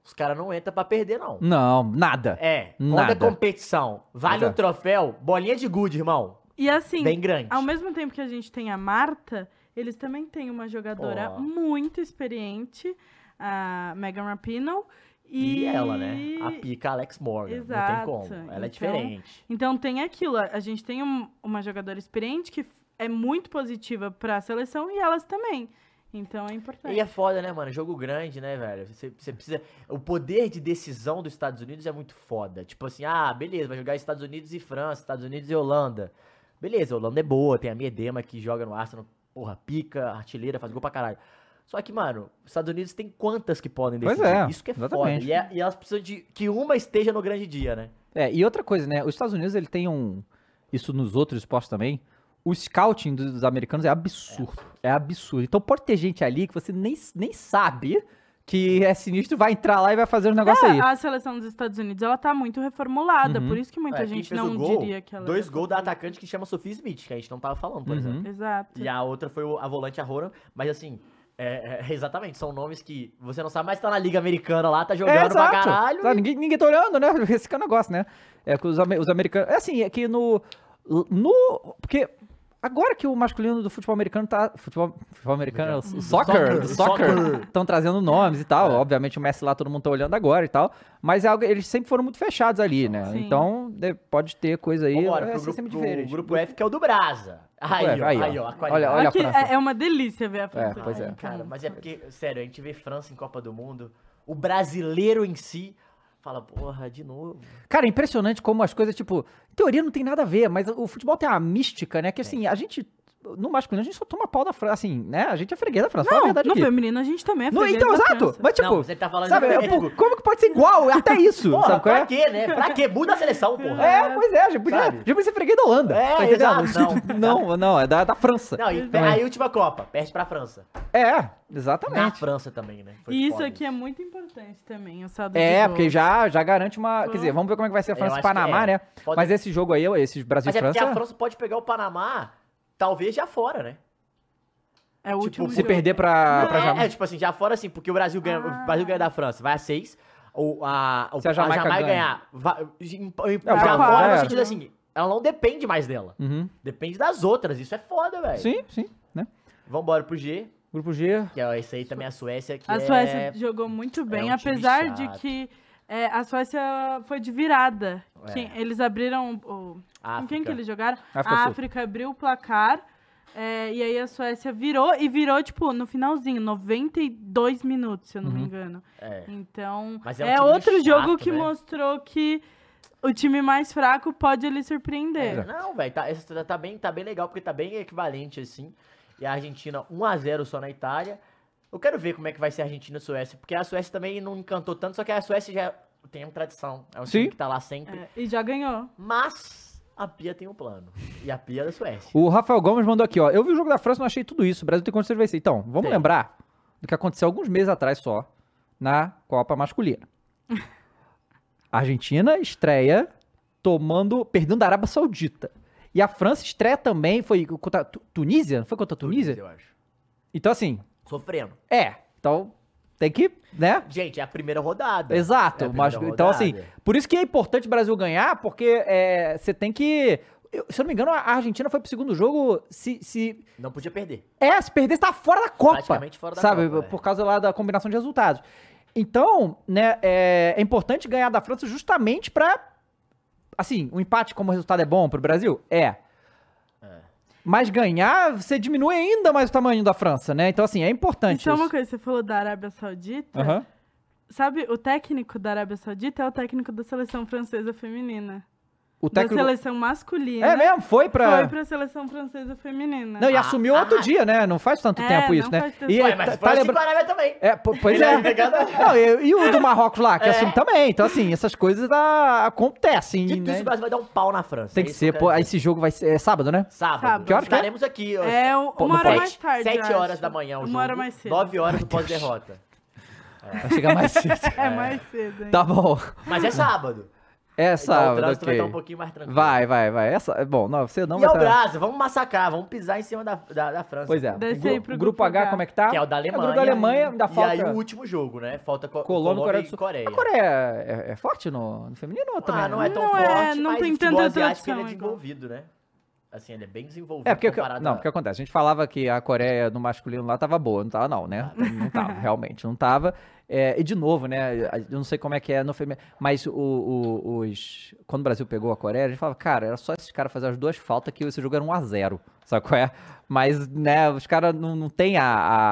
Os caras não entram pra perder, não. Não, nada. É, quando Nada. é competição, vale é. um troféu, bolinha de gude, irmão. E assim, Bem grande. Ao mesmo tempo que a gente tem a Marta, eles também têm uma jogadora Ó. muito experiente, a Megan Rapinoe. E, E, ela, né? A pica Alex Morgan. Exato. Não tem como. Ela é Então, diferente. Então tem aquilo, a a gente tem um- uma jogadora experiente que é muito positiva pra seleção e elas também. Então é importante. E é foda, né, mano? Jogo grande, né, velho? Você, você precisa. O poder de decisão dos Estados Unidos é muito foda. Tipo assim, ah, beleza, vai jogar Estados Unidos e França, Estados Unidos e Holanda. Beleza, a Holanda é boa, tem a Miedema que joga no Arsenal, porra, pica, artilheira, faz gol pra caralho. Só que, mano, os Estados Unidos tem quantas que podem Pois decidir? é, Isso que é exatamente. foda. E, é- e elas precisam de que uma esteja no grande dia, né? É, e outra coisa, né? Os Estados Unidos, ele tem um. Isso nos outros esportes também. o scouting dos, dos americanos é absurdo. É. absurdo. Então pode ter gente ali que você nem, nem sabe que é sinistro, vai entrar lá e vai fazer um negócio aí. É, a seleção dos Estados Unidos, ela tá muito reformulada, Uhum. por isso que muita É, gente não gol, diria que ela... Dois gols da atacante que chama Sophie Smith, que a gente não tava falando, por Uhum. exemplo. Exato. E a outra foi a volante a Roran, mas assim, é, é, exatamente, são nomes que você não sabe, mas tá na Liga Americana lá, tá jogando pra caralho. Tá, ninguém, ninguém tá olhando, né? Esse que é o negócio, né? É que os, os americanos. É assim, é que no. No. Porque. Agora que o masculino do futebol americano tá. Futebol, futebol americano, é o Soccer, soccer, do soccer, estão trazendo nomes e tal. É. Obviamente o Messi lá todo mundo tá olhando agora e tal. Mas é algo, eles sempre foram muito fechados ali, né? Sim. Então de- pode ter coisa aí. Vambora, vai pro ser grupo, diferente. grupo F, que é o do Brasa. Aí, F, ó, aí, aí, ó. ó, a Olha, olha a Aqui França. é, é uma delícia ver a França. pois é. Ai, Cara, mas é porque, sério, a gente vê França em Copa do Mundo, o brasileiro em si fala, porra, de novo. Cara, é impressionante como as coisas, tipo, teoria não tem nada a ver, mas o futebol tem uma mística, né? Que assim, a gente, no masculino, a gente só toma pau da França, assim, né? A gente é freguês da França, fala a Não, verdade no aqui. feminino a gente também é freguês então, da exato. França. Mas, tipo, não, você tá falando sabe, é, pô, como que pode ser igual? Até isso, Porra, sabe qual pra é? quê, né? Pra quê? Muda a seleção, porra. É, pois é, já podia, Sabe? já podia ser freguês da Holanda. É, tá entendendo? exato, não, não, é da, da França. Não, e aí última Copa, perde pra França. É, Na exatamente. França também, né? Foi E isso foda aqui é muito importante também, o saldo É, porque já, já garante uma. Quer dizer, vamos ver como é que vai ser a França e Panamá, é. né? Pode- Mas esse jogo aí, esses Brasil Mas é porque França. a França pode pegar o Panamá, talvez já fora, né? É o último Se jogo. perder pra, pra é, Jamaica. é, tipo assim, já fora assim, porque o Brasil ganha, Ah. o Brasil ganha da França, vai a 6. Ou a, o- Se a Jamaica ganha. ganhar, vai, É, fora é. no sentido assim, ela não depende mais dela. Uhum. Depende das outras, isso é foda, velho. Sim, sim, né? Vambora pro G, Grupo G. que é esse aí também a Suécia, que A é... Suécia jogou muito bem, um time apesar de que é, a Suécia foi de virada. É. Quem- eles abriram o. Com quem que eles jogaram? África a Sul. África abriu o placar. é, e aí a Suécia virou e virou, tipo, no finalzinho, 92 minutos, se eu não me Uhum. engano. É. Então, Mas é é, um time outro chato, jogo que né? mostrou que o time mais fraco pode ele surpreender. É, não, velho, tá, tá, tá bem, tá bem legal, porque tá bem equivalente, assim. E a Argentina 1x0 só na Itália. Eu quero ver como é que vai ser a Argentina e a Suécia, porque a Suécia também não encantou tanto, só que a Suécia já tem uma tradição. É um Sim. time que tá lá sempre. É, e já ganhou. Mas a Pia tem um plano. E a Pia é da Suécia. O Rafael Gomes mandou aqui, ó. Eu vi o jogo da França e não achei tudo isso. O Brasil tem condições de vencer. Então, vamos Tem. lembrar do que aconteceu alguns meses atrás só na Copa Masculina. A Argentina estreia tomando, perdendo da Arábia Saudita. E a França estreia também, foi contra Tunísia? Não foi contra a Tunísia? eu acho. Então, assim, Sofrendo. é. Então, tem que, né? Gente, é a primeira rodada. Exato. É a mas, primeira então, assim, rodada. por isso que é importante o Brasil ganhar, porque é, você tem que. eu- se eu não me engano, a Argentina foi pro segundo jogo. Se, se Não podia perder. é, se perder, tá fora da Copa. Praticamente fora da sabe? Copa, é. Por causa lá da combinação de resultados. Então, né, é, é importante ganhar da França justamente pra. Assim, o empate como resultado é bom pro Brasil? É. Mas ganhar, você diminui ainda mais o tamanho da França, né? Então, assim, é importante. Isso é uma isso. coisa, você falou da Arábia Saudita. Aham. Sabe, o técnico da Arábia Saudita é o técnico da seleção francesa feminina. O Da técnico. seleção masculina. É mesmo? Foi pra. Foi pra seleção francesa feminina. Não, e Ah, assumiu ah, outro ah. dia, né? Não faz tanto É, tempo isso, né? E. Ué, tá, mas tá França lembra- também. É, po- pois é. é Não, e, e o do Marrocos lá, que É. assume também. Então, assim, essas coisas ah, acontecem, Dito né? isso, o Brasil vai dar um pau na França. Tem é que ser, pô. esse jogo vai ser é sábado, né? Sábado. Sábado. Que horas que é? Estaremos aqui. É um- uma hora mais tarde. Sete horas da manhã o Uma jogo. hora mais cedo. Nove horas do pós-derrota. Vai chegar mais cedo. É mais cedo. hein? tá bom. Mas é sábado. É Então o trânsito vai ok. estar um pouquinho mais tranquilo. Vai, vai, vai. Essa, bom, não, você não E vai é o tá- Brasil, vamos massacrar, vamos pisar em cima da, da, da França. Pois é. Desce aí pro grupo grupo H, H. como é que tá? Que é o da Alemanha. o grupo da Alemanha, ainda E falta aí o último jogo, né? Falta co Colômbia e Coreia Colômbia do e Sul. Coreia. A Coreia é, é forte no, no feminino ou também? Ah, não é tão Não forte, é- não mas tem tanta asiático ele é tradição desenvolvido, né? Assim, ele é bem desenvolvido É, porque, comparado não, a- porque acontece, a gente falava que a Coreia no masculino lá tava boa, não tava não, né? Não tava, realmente, não tava. É, e de novo, né, eu não sei como é que é no feminino, mas o, o- os, quando o Brasil pegou a Coreia, a gente falava, cara, era só esses caras fazer as duas faltas que esse jogo era 1x0, sabe qual é? Mas, né, os caras não, não tem a,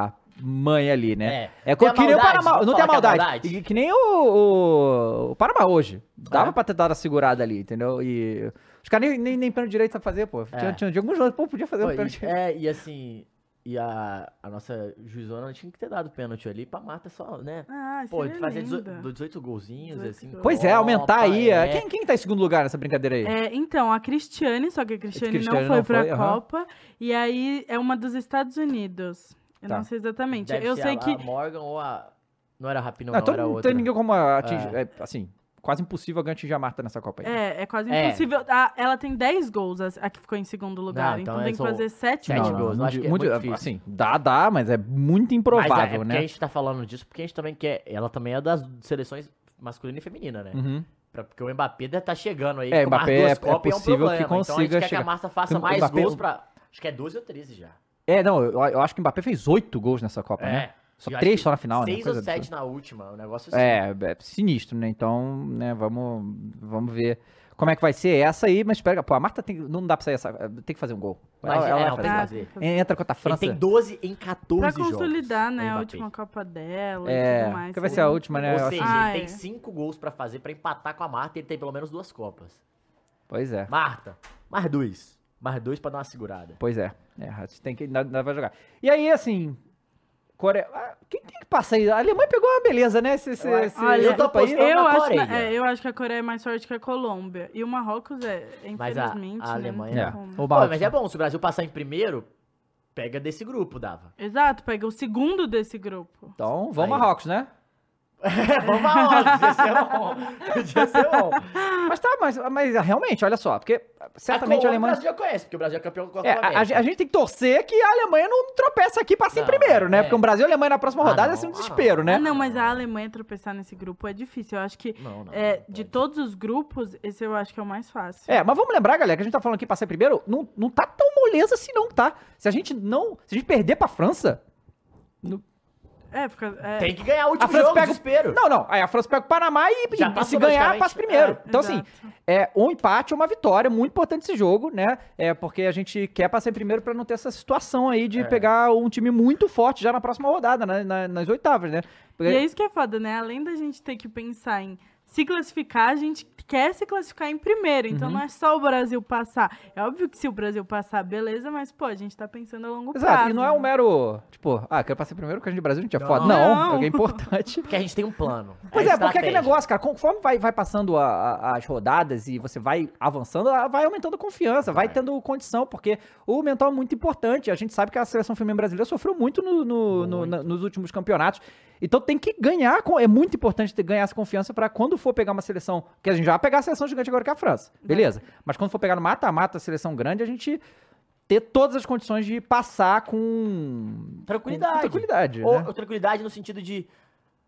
a mãe ali, né? É. É, que nem o maldade, Panamá, não tem a é a maldade. maldade? E que nem o, o, o Panamá hoje. Dava É. pra ter dado a segurada ali, entendeu? E os caras nem, nem, nem pênalti direito sabe fazer, pô. Tinha, É. tinha, de alguns jogos, pô, podia fazer Pô, um e- pênalti. É, e assim, E a, a nossa juizona tinha que ter dado pênalti ali pra Marta só, né? Ah, Pô, seria fazer lindo. 18, 18 golzinhos, 18 assim. gols. Pois é, aumentar Copa, aí. é. Quem, quem tá em segundo lugar nessa brincadeira aí? É, então, a Cristiane, só que a Cristiane, Cristiane não foi não pra foi. Copa. E aí é uma dos Estados Unidos. Eu Tá. não sei exatamente. Deve eu ser sei a, que. a Morgan ou a... Não era a Rapinoe, Não, não, então era não outra. tem ninguém como atingir. é, assim, quase impossível alguém atingir a Marta nessa Copa aí. É, é quase É. impossível. Ah, ela tem 10 gols, a, a que ficou em segundo lugar. Não, então então tem que são fazer 7 sete gols. gols. eu acho que é muito difícil. Assim, dá, dá, mas é muito Mas é, é improvável, né? a gente tá falando disso porque a gente também quer... Ela também é das seleções masculina e feminina, né? Uhum. Pra- porque o Mbappé deve tá chegando aí. É, Mbappé duas é- é possível um problema. que Então a consiga gente quer que chegar. a Marta faça mais Mbappé- gols pra... Acho que é 12 ou 13 já. É, não, eu, eu acho que o Mbappé fez oito gols nessa Copa, né? Só É. Eu três só na final, né? Seis ou sete na última, o negócio assim. É, é sinistro, né? Então, né, vamos, vamos ver como é que vai ser essa aí, mas espera, pô, a Marta tem, não dá pra sair essa, tem que fazer um gol. Ela, Mas, ela é, vai não, tem fazer. fazer. tem. Entra contra a Ele França. tem 12 em 14 Pra jogos. consolidar, né, a última Copa dela e É, tudo mais. que vai ser a última, né? Ou seja, Ah, ele tem é. 5 gols pra fazer pra empatar com a Marta e ele tem pelo menos duas Copas. Pois é. Marta, mais dois. Mais dois pra dar uma segurada. Pois é. É, tem que ainda, ainda vai jogar. E aí, assim, Coreia, ah, quem tem que passar aí? A Alemanha pegou uma beleza, né? Esse, esse, Eu- esse Olha, eu tô Eu na acho, Coreia. na- é, eu acho que a Coreia é mais forte que a Colômbia. E o Marrocos é, Mas a- infelizmente, a né, Alemanha- tem É. O Pô, mas é bom, se o Brasil passar em primeiro, pega desse grupo, dava. Exato, pega o segundo desse grupo. Então, vamos Aí. Marrocos, né? Vamos aonde? Podia ser bom. Podia ser bom. Mas tá, mas, mas realmente, olha só, porque certamente a, Colômbia Alemanha. O Brasil já conhece, porque o Brasil é campeão do Copa É, a, a gente- a gente tem que torcer que a Alemanha não tropeça aqui pra ser Não, primeiro, né? é. Porque o Brasil e a Alemanha na próxima Ah, rodada não, é ser um ah, desespero, né? Ah, não, mas a Alemanha tropeçar nesse grupo é difícil. Eu acho que Não, não, é, não de todos os grupos, esse eu acho que é o mais fácil. É, mas vamos lembrar, galera, que a gente tá falando aqui pra ser primeiro, não, não tá tão moleza assim não, tá? Se a gente não, se a gente perder pra França, É, fica. é, Tem que ganhar o a último França jogo, pega desespero. Não, não, aí a França pega o Panamá e, e se ganhar, passa primeiro. É, então assim, exato. é um empate ou uma vitória, muito importante esse jogo, né? É porque a gente quer passar em primeiro pra não ter essa situação aí de É. pegar um time muito forte já na próxima rodada, né? Na- nas oitavas, né? E é isso que é foda, né? Além da gente ter que pensar em se classificar, a gente quer se classificar em primeiro. Então Uhum. não é só o Brasil passar. É óbvio que se o Brasil passar, beleza, mas, pô, a gente tá pensando a longo Exato, prazo. e não é um né? mero, tipo, ah, quero passar primeiro porque a gente de Brasil, a gente é Não. foda. Não, Não. é importante. Porque a gente tem um plano. Pois é, porque estratégia. aquele negócio, cara, conforme vai, vai passando a- a- as rodadas e você vai avançando, vai aumentando a confiança, vai Vai. tendo condição, porque o mental é muito importante. A gente sabe que a seleção feminina brasileira sofreu muito, no- no- no- Muito. na- nos últimos campeonatos. Então tem que ganhar, é muito importante ganhar essa confiança pra quando for pegar uma seleção, que a gente já vai pegar a seleção gigante agora que é a França, beleza. Mas quando for pegar no mata-mata a seleção grande, a gente ter todas as condições de passar com Tranquilidade. com tranquilidade, Ou, né? tranquilidade no sentido de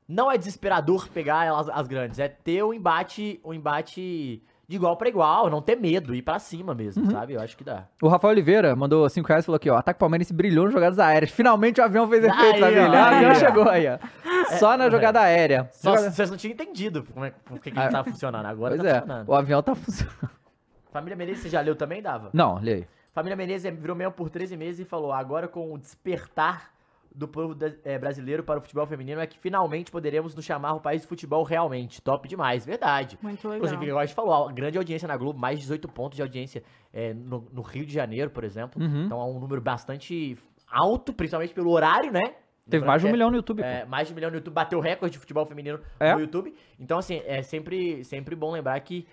não é desesperador pegar elas as grandes, é ter um embate, um embate de igual pra igual, não ter medo, ir pra cima mesmo, Uhum. sabe? Eu acho que dá. O Rafael Oliveira mandou 5 reais e falou aqui, ó. Ataque Palmeirense brilhou nas jogadas aéreas. Finalmente o avião fez efeito, Aí, família. ó, O avião chegou aí, ó. Só na jogada aérea. Só Jogada- vocês não tinham entendido como é, por que, que Ah, tá funcionando. Agora Pois tá é, funcionando. o avião tá funcionando. Família Menezes, você já leu também, Dava? Não, aí. Família Menezes virou mesmo por 13 meses e falou: agora com o despertar do povo da- eh, brasileiro para o futebol feminino é que finalmente poderemos nos chamar o país do futebol realmente. Top demais, verdade. Muito legal. Inclusive, igual a gente falou, a grande audiência na Globo, mais de 18 pontos de audiência eh, no, no Rio de Janeiro, por exemplo. Uhum. Então é um número bastante alto, principalmente pelo horário, né? Teve mais de um é- milhão no YouTube. é, mais de um milhão no YouTube, bateu o recorde de futebol feminino É. no YouTube. Então, assim, é sempre, sempre bom lembrar que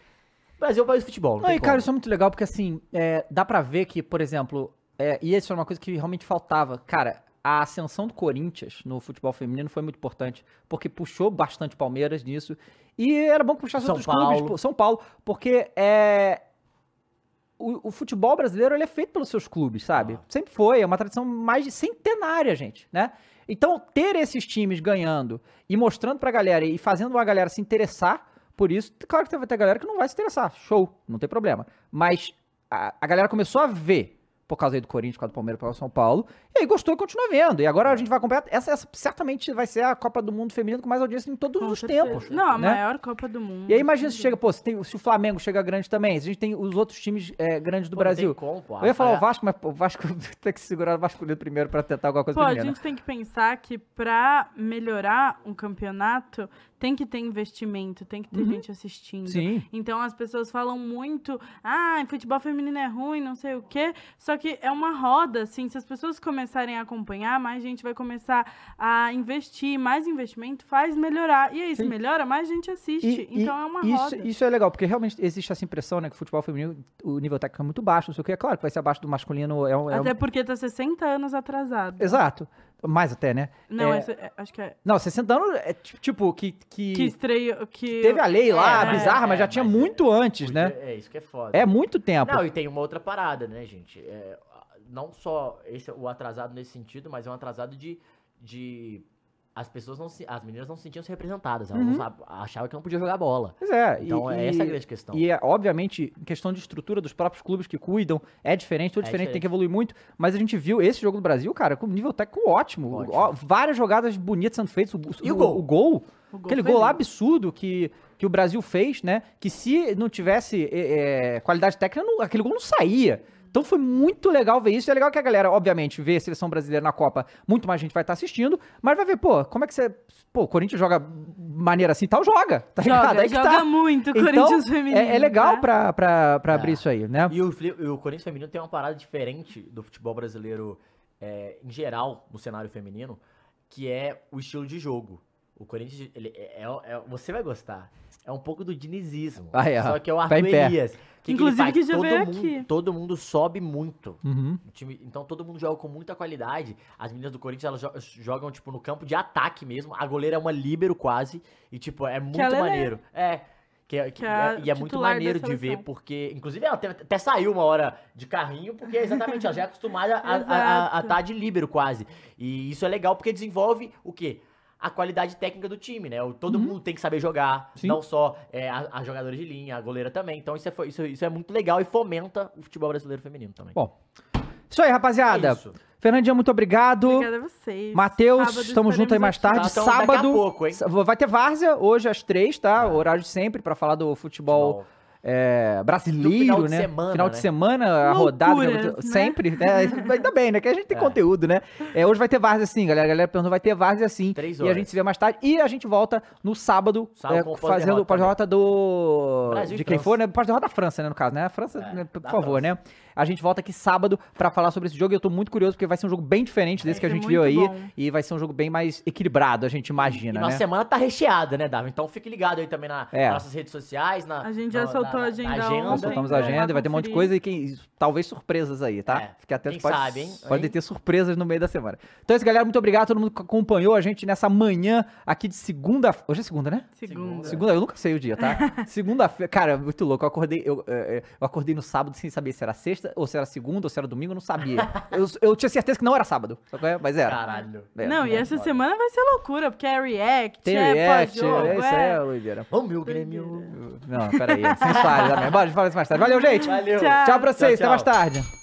o Brasil é o país do futebol. Não Não, e cara, isso é muito legal porque assim, é, dá pra ver que, por exemplo, é, e isso é uma coisa que realmente faltava. Cara, a ascensão do Corinthians no futebol feminino foi muito importante, porque puxou bastante Palmeiras nisso. E era bom que puxasse São outros clubes, Paulo. pô, São Paulo, porque é. O, o futebol brasileiro ele é feito pelos seus clubes, sabe? Ah. Sempre foi, é uma tradição mais de centenária, gente, né? Então, ter esses times ganhando e mostrando pra galera e fazendo uma galera se interessar por isso, claro que vai ter galera que não vai se interessar, show, não tem problema. Mas a, a galera começou a ver por causa aí do Corinthians, por causa do Palmeiras, por causa do São Paulo, e aí gostou e continua vendo. E agora a gente vai acompanhar, essa, essa certamente vai ser a Copa do Mundo feminino com mais audiência em todos Com os certeza. tempos. Não, a né? maior Copa do Mundo. E aí imagina se chega, pô, se, tem- se o Flamengo chega grande também, se a gente tem os outros times é, grandes do Pô, Brasil. como, pô. Eu ia falar o Ah, Vasco, mas pô, o Vasco tem que segurar o masculino primeiro pra tentar alguma coisa Pô, a feminina. gente tem que pensar que pra melhorar um campeonato, tem que ter investimento, tem que ter Uhum. gente assistindo. Sim. Então as pessoas falam muito, ah, futebol feminino é ruim, não sei o quê. Só que é uma roda, assim, se as pessoas começarem a acompanhar, mais gente vai começar a investir, mais investimento faz melhorar. E aí, se Sim. melhora, mais gente assiste. E- então é uma isso, roda. Isso é legal, porque realmente existe essa impressão, né, que o futebol feminino, o nível técnico é muito baixo, não sei o que. É claro que vai ser abaixo do masculino. É um, é um- Até porque tá 60 anos atrasado. Exato. Mais até, né? Não, É- esse- é- acho que é. Não, 60 anos é ti- tipo que. que, Que estreou. Que teve a lei lá, É, bizarra, mas já é, tinha mas muito antes, né? É, é isso que é foda. É muito tempo. Não, e tem uma outra parada, né, gente? É, não só esse é o atrasado nesse sentido, mas é um atrasado de. de as pessoas não se. As meninas não se sentiam se representadas. Elas sab- achavam que não podia jogar bola. Pois é. Então e, é e- essa a grande questão. E, é, obviamente, em questão de estrutura dos próprios clubes que cuidam, é diferente, tudo É diferente, tem diferente. que evoluir muito. Mas a gente viu esse jogo do Brasil, cara, com nível técnico ótimo. Ótimo. Ó, várias jogadas bonitas sendo feitas. O, E o gol? O gol, O gol aquele foi gol lá absurdo que, que o Brasil fez, né? Que se não tivesse é, é, qualidade técnica, não- aquele gol não saía. Então foi muito legal ver isso. É legal que a galera, obviamente, vê a seleção brasileira na Copa, muito mais gente vai estar assistindo, mas vai ver, pô, como é que você. Pô, o Corinthians joga maneira assim e tal, joga. Tá ligado? Joga, Aí que joga tá. muito o Então, Corinthians feminino. É, é legal tá? pra, pra, pra É. abrir isso aí, né? E o, e o Corinthians feminino tem uma parada diferente do futebol brasileiro é, em geral, no cenário feminino, que é o estilo de jogo. O Corinthians, ele é, é- é- você vai gostar. É um pouco do dinizismo. Ah, é. Só que é o Arthur. Elias. Que Inclusive que, ele que já todo veio mundo, aqui. Todo mundo sobe muito. Uhum. Time- então todo mundo joga com muita qualidade. As meninas do Corinthians, elas jo- jogam, tipo, no campo de ataque mesmo. A goleira é uma líbero quase. E, tipo, é muito maneiro. É. Que, é- que Que é a é- e é muito maneiro de ver, porque. Inclusive, ela até, até saiu uma hora de carrinho, porque exatamente, ela já é acostumada a estar Exato. de líbero quase. E isso é legal porque desenvolve o quê? A qualidade técnica do time, né? O- Todo mundo tem que saber jogar, Sim. não só é, a, a jogadora de linha, a goleira também. Então isso é, isso, isso é muito legal e fomenta o futebol brasileiro feminino também. Bom. Isso aí, rapaziada. É isso. Fernandinha, muito obrigado. Obrigada a vocês. Matheus, estamos juntos aí mais tarde. Tá, então daqui a Sábado. pouco, Vai ter várzea hoje às três, tá? É. Horário de sempre pra falar do futebol. Futebol. É, brasileiro, final de né? semana, final de né? semana, a rodada. Né? Sempre, né? Ainda bem, né? Que a gente tem É. conteúdo, né? É, hoje vai ter várzea sim, galera. A galera perguntou, vai ter várzea sim. Três E a horas. gente se vê mais tarde. E a gente volta no sábado, Sábado é, fazendo o pós-derrota pós-derrota do. Brasil de quem França. for, né? Pós-derrota da França, né? No caso, né? A França, É, né, por favor, França. né? A gente volta aqui sábado pra falar sobre esse jogo e eu tô muito curioso porque vai ser um jogo bem diferente desse que a gente viu aí. bom. E vai ser um jogo bem mais equilibrado, a gente E imagina, nossa né? semana tá recheada, né, Davi? Então fique ligado aí também na- É. nas nossas redes sociais. Na, A gente já na- soltou na- a agenda agenda. Nós ontem. soltamos a agenda, vai ter um monte de coisa e quem, talvez surpresas aí, tá? É, Fique atento, quem pode, sabe, hein? pode Hein? ter surpresas no meio da semana. Então é isso, galera. Muito obrigado a todo mundo que acompanhou a gente nessa manhã aqui de segunda. Hoje é segunda, né? Segunda. Segunda, eu nunca sei o dia, tá? Segunda-feira. Cara, muito louco. Eu acordei, eu, é, é, eu acordei no sábado sem saber se era sexta, ou se era segunda, ou se era domingo, eu não sabia. eu, eu tinha certeza que não era sábado, é? mas era. Caralho. É, Não, e é. essa semana vai ser loucura, porque é react, Tem é react, pós-jogo, é isso é... aí, Oliveira. Ô, meu Grêmio. Não, peraí. Sensuais também. Bora, a gente fala isso mais tarde. Valeu, gente. Valeu. Tchau. Tchau pra vocês, Tchau, até mais tchau. tarde.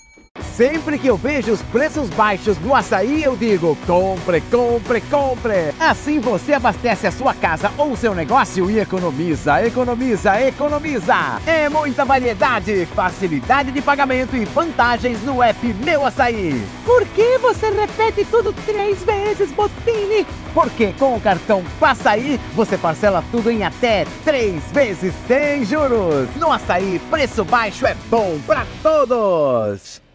Sempre que eu vejo os preços baixos no açaí, eu digo: compre, compre, compre. Assim você abastece a sua casa ou seu negócio e economiza, economiza, economiza. É muita variedade, facilidade de pagamento e vantagens no app Meu Açaí. Por que você repete tudo três vezes, Botini? Porque com o cartão Passaí você parcela tudo em até três vezes sem juros. No açaí, preço baixo é bom pra todos.